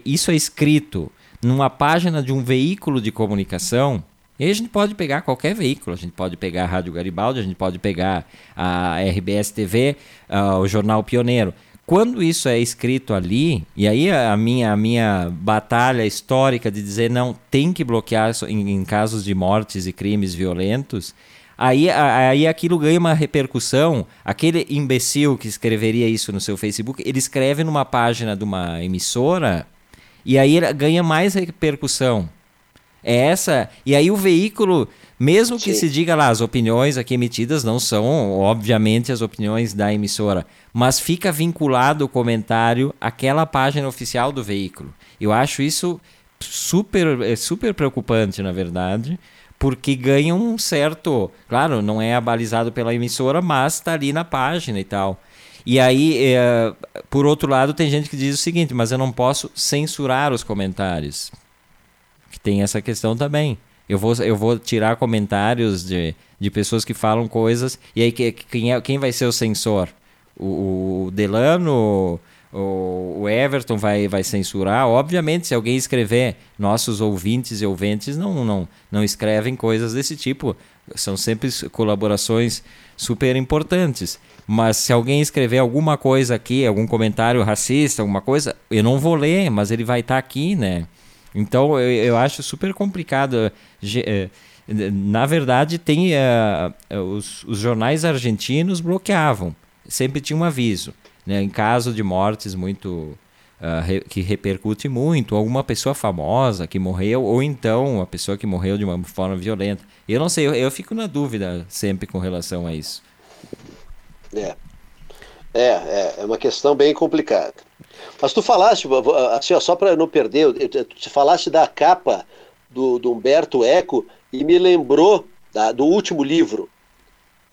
Isso é escrito numa página de um veículo de comunicação. E a gente pode pegar qualquer veículo, a gente pode pegar a Rádio Garibaldi, a gente pode pegar a RBS TV, uh, o Jornal Pioneiro. Quando isso é escrito ali, e aí a minha, a minha batalha histórica de dizer não, tem que bloquear em, em casos de mortes e crimes violentos, aí, aí aquilo ganha uma repercussão. Aquele imbecil que escreveria isso no seu Facebook, ele escreve numa página de uma emissora e aí ganha mais repercussão. É essa. E aí o veículo mesmo que Sim. se diga lá, as opiniões aqui emitidas não são, obviamente, as opiniões da emissora, mas fica vinculado o comentário àquela página oficial do veículo. Eu acho isso super, é super preocupante, na verdade, porque ganha um certo. Claro, não é abalizado pela emissora, mas está ali na página e tal. E aí, é, por outro lado, tem gente que diz o seguinte, mas eu não posso censurar os comentários. Que tem essa questão também. Eu vou, eu vou tirar comentários de, de pessoas que falam coisas, e aí quem, é, quem vai ser o censor? O, o Delano, o, o Everton vai, vai censurar? Obviamente, se alguém escrever, nossos ouvintes e ouventes não, não, não escrevem coisas desse tipo. São sempre colaborações super importantes. Mas se alguém escrever alguma coisa aqui, algum comentário racista, alguma coisa, eu não vou ler, mas ele vai estar tá aqui, né? Então eu, eu acho super complicado. Eh, na verdade, tem uh, os, os, jornais argentinos bloqueavam, sempre tinha um aviso. Né? Em caso de mortes muito re, que repercute muito, alguma pessoa famosa que morreu, ou então uma pessoa que morreu de uma forma violenta. Eu não sei, eu, eu fico na dúvida sempre com relação a isso. É. É, é, é uma questão bem complicada. Mas tu falaste, assim, ó, só para não perder, tu falaste da capa do, do Humberto Eco e me lembrou da, do último livro,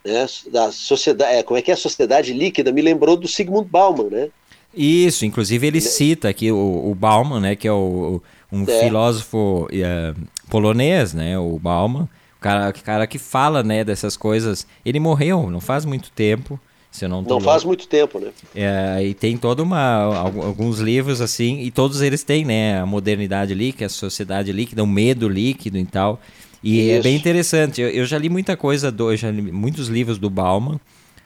né, da sociedade, é, como é que é a sociedade líquida, me lembrou do Sigmund Bauman, né? Isso, inclusive ele né? cita aqui o, o Bauman, né, que é o, um é. filósofo uh, polonês, né, o Bauman, o cara, cara que fala, né, dessas coisas. Ele morreu não faz muito tempo. Se eu não não faz muito tempo, né? É, e tem toda uma alguns livros assim e todos eles têm, né, a modernidade líquida, a sociedade líquida, o medo líquido e tal. E Isso. é bem interessante. Eu, eu, já li muita coisa do, já li muitos livros do Bauman.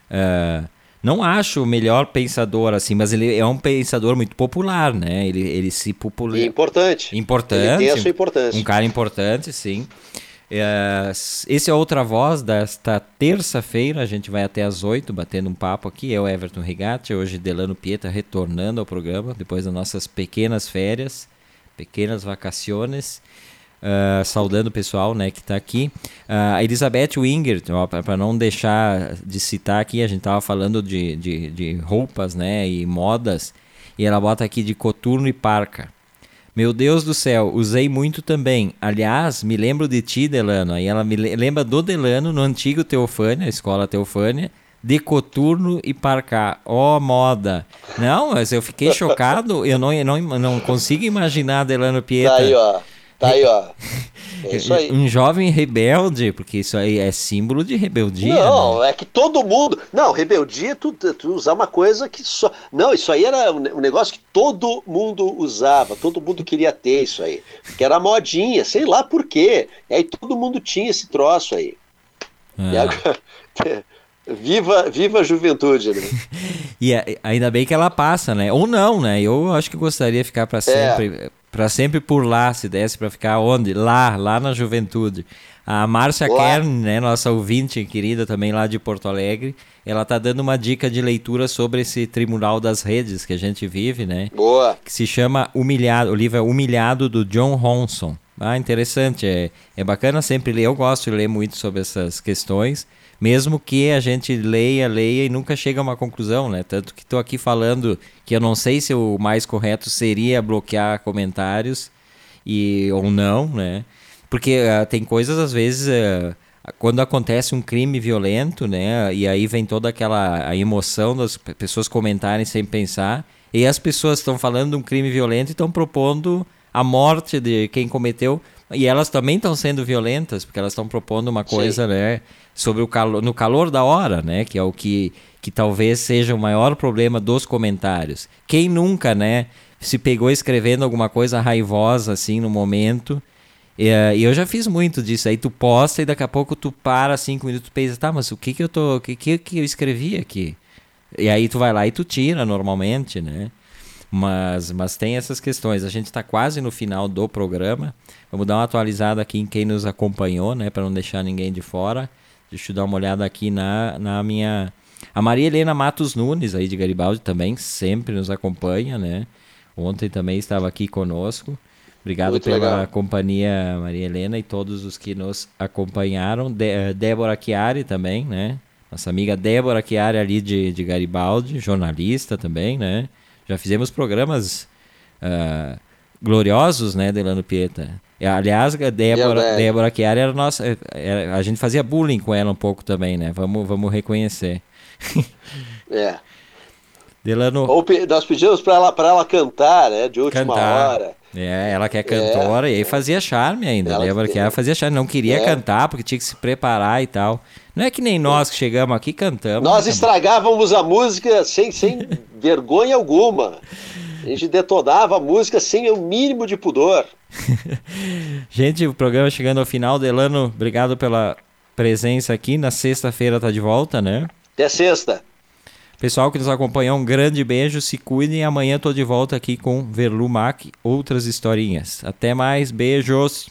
Uh, não acho o melhor pensador assim, mas ele é um pensador muito popular, né? Ele, ele se populariza. Importante. Importante. Ele tem a sua importância. Um cara importante, sim. É, esse é outra voz desta terça-feira. A gente vai até às oito batendo um papo aqui. É o Everton Rigatti, hoje Delano Pieta retornando ao programa depois das nossas pequenas férias, pequenas vacaciones. Uh, saudando o pessoal né, que está aqui. Uh, a Elizabeth Winger, para não deixar de citar aqui, a gente estava falando de, de, de roupas né, e modas, e ela bota aqui de coturno e parca. Meu Deus do céu, usei muito também. Aliás, me lembro de ti, Delano. Aí ela me lembra do Delano no antigo Teofânia, escola Teofânia, de coturno e parcar. Ó, oh, moda. Não, mas eu fiquei chocado. Eu não, não, não consigo imaginar Delano Pieta. Tá aí, ó. Tá aí, ó. É [laughs] isso aí. Um jovem rebelde, porque isso aí é símbolo de rebeldia. Não, né? é que todo mundo. Não, rebeldia é tu, tu usar uma coisa que só. Não, isso aí era um negócio que todo mundo usava, todo mundo queria ter isso aí. Que era modinha, sei lá por quê. E aí todo mundo tinha esse troço aí. É. Agora... [laughs] Viva, viva a juventude, né? [laughs] e ainda bem que ela passa, né? Ou não, né? Eu acho que gostaria de ficar para é. sempre. É para sempre por lá, se desse para ficar onde? Lá, lá na juventude. A Márcia Kern, né, nossa ouvinte querida também lá de Porto Alegre, ela tá dando uma dica de leitura sobre esse Tribunal das Redes que a gente vive, né? Boa. Que se chama Humilhado, o livro é Humilhado do John Ronson. Ah, interessante, é, é bacana sempre ler, eu gosto de ler muito sobre essas questões mesmo que a gente leia, leia e nunca chega a uma conclusão, né? Tanto que estou aqui falando que eu não sei se o mais correto seria bloquear comentários e ou não, né? Porque uh, tem coisas às vezes uh, quando acontece um crime violento, né? E aí vem toda aquela a emoção das pessoas comentarem sem pensar e as pessoas estão falando de um crime violento e estão propondo a morte de quem cometeu e elas também estão sendo violentas porque elas estão propondo uma coisa, Sim. né? sobre o calor, no calor da hora, né? Que é o que, que talvez seja o maior problema dos comentários. Quem nunca, né? Se pegou escrevendo alguma coisa raivosa assim no momento. E eu já fiz muito disso. Aí tu posta e daqui a pouco tu para cinco minutos e pensa, tá, mas o que que eu tô, o que que, que eu escrevi aqui? E aí tu vai lá e tu tira normalmente, né? Mas, mas tem essas questões. A gente está quase no final do programa. Vamos dar uma atualizada aqui em quem nos acompanhou, né? Para não deixar ninguém de fora. Deixa eu dar uma olhada aqui na, na minha. A Maria Helena Matos Nunes, aí de Garibaldi, também sempre nos acompanha, né? Ontem também estava aqui conosco. Obrigado Muito pela legal. companhia, Maria Helena, e todos os que nos acompanharam. De, uh, Débora Chiari também, né? Nossa amiga Débora Chiari ali de, de Garibaldi, jornalista também, né? Já fizemos programas uh, gloriosos, né, Delano Pieta? É, aliás, a Débora, Débora Chiari era nossa. Era, a gente fazia bullying com ela um pouco também, né? Vamos, vamos reconhecer. é. Delano... Ou nós pedimos para ela, ela cantar, né? De última cantar. hora. É, ela que é cantora, é. e aí fazia charme ainda. Ela lembra que ela fazia charme, não queria é. cantar porque tinha que se preparar e tal. Não é que nem nós que chegamos aqui cantamos. Nós estragávamos a música sem, sem [laughs] vergonha alguma. A gente detonava a música sem o mínimo de pudor. [laughs] gente, o programa chegando ao final. Delano, obrigado pela presença aqui. Na sexta-feira tá de volta, né? Até sexta. Pessoal que nos acompanhou, um grande beijo, se cuidem. Amanhã estou de volta aqui com Verlu Mac, outras historinhas. Até mais, beijos.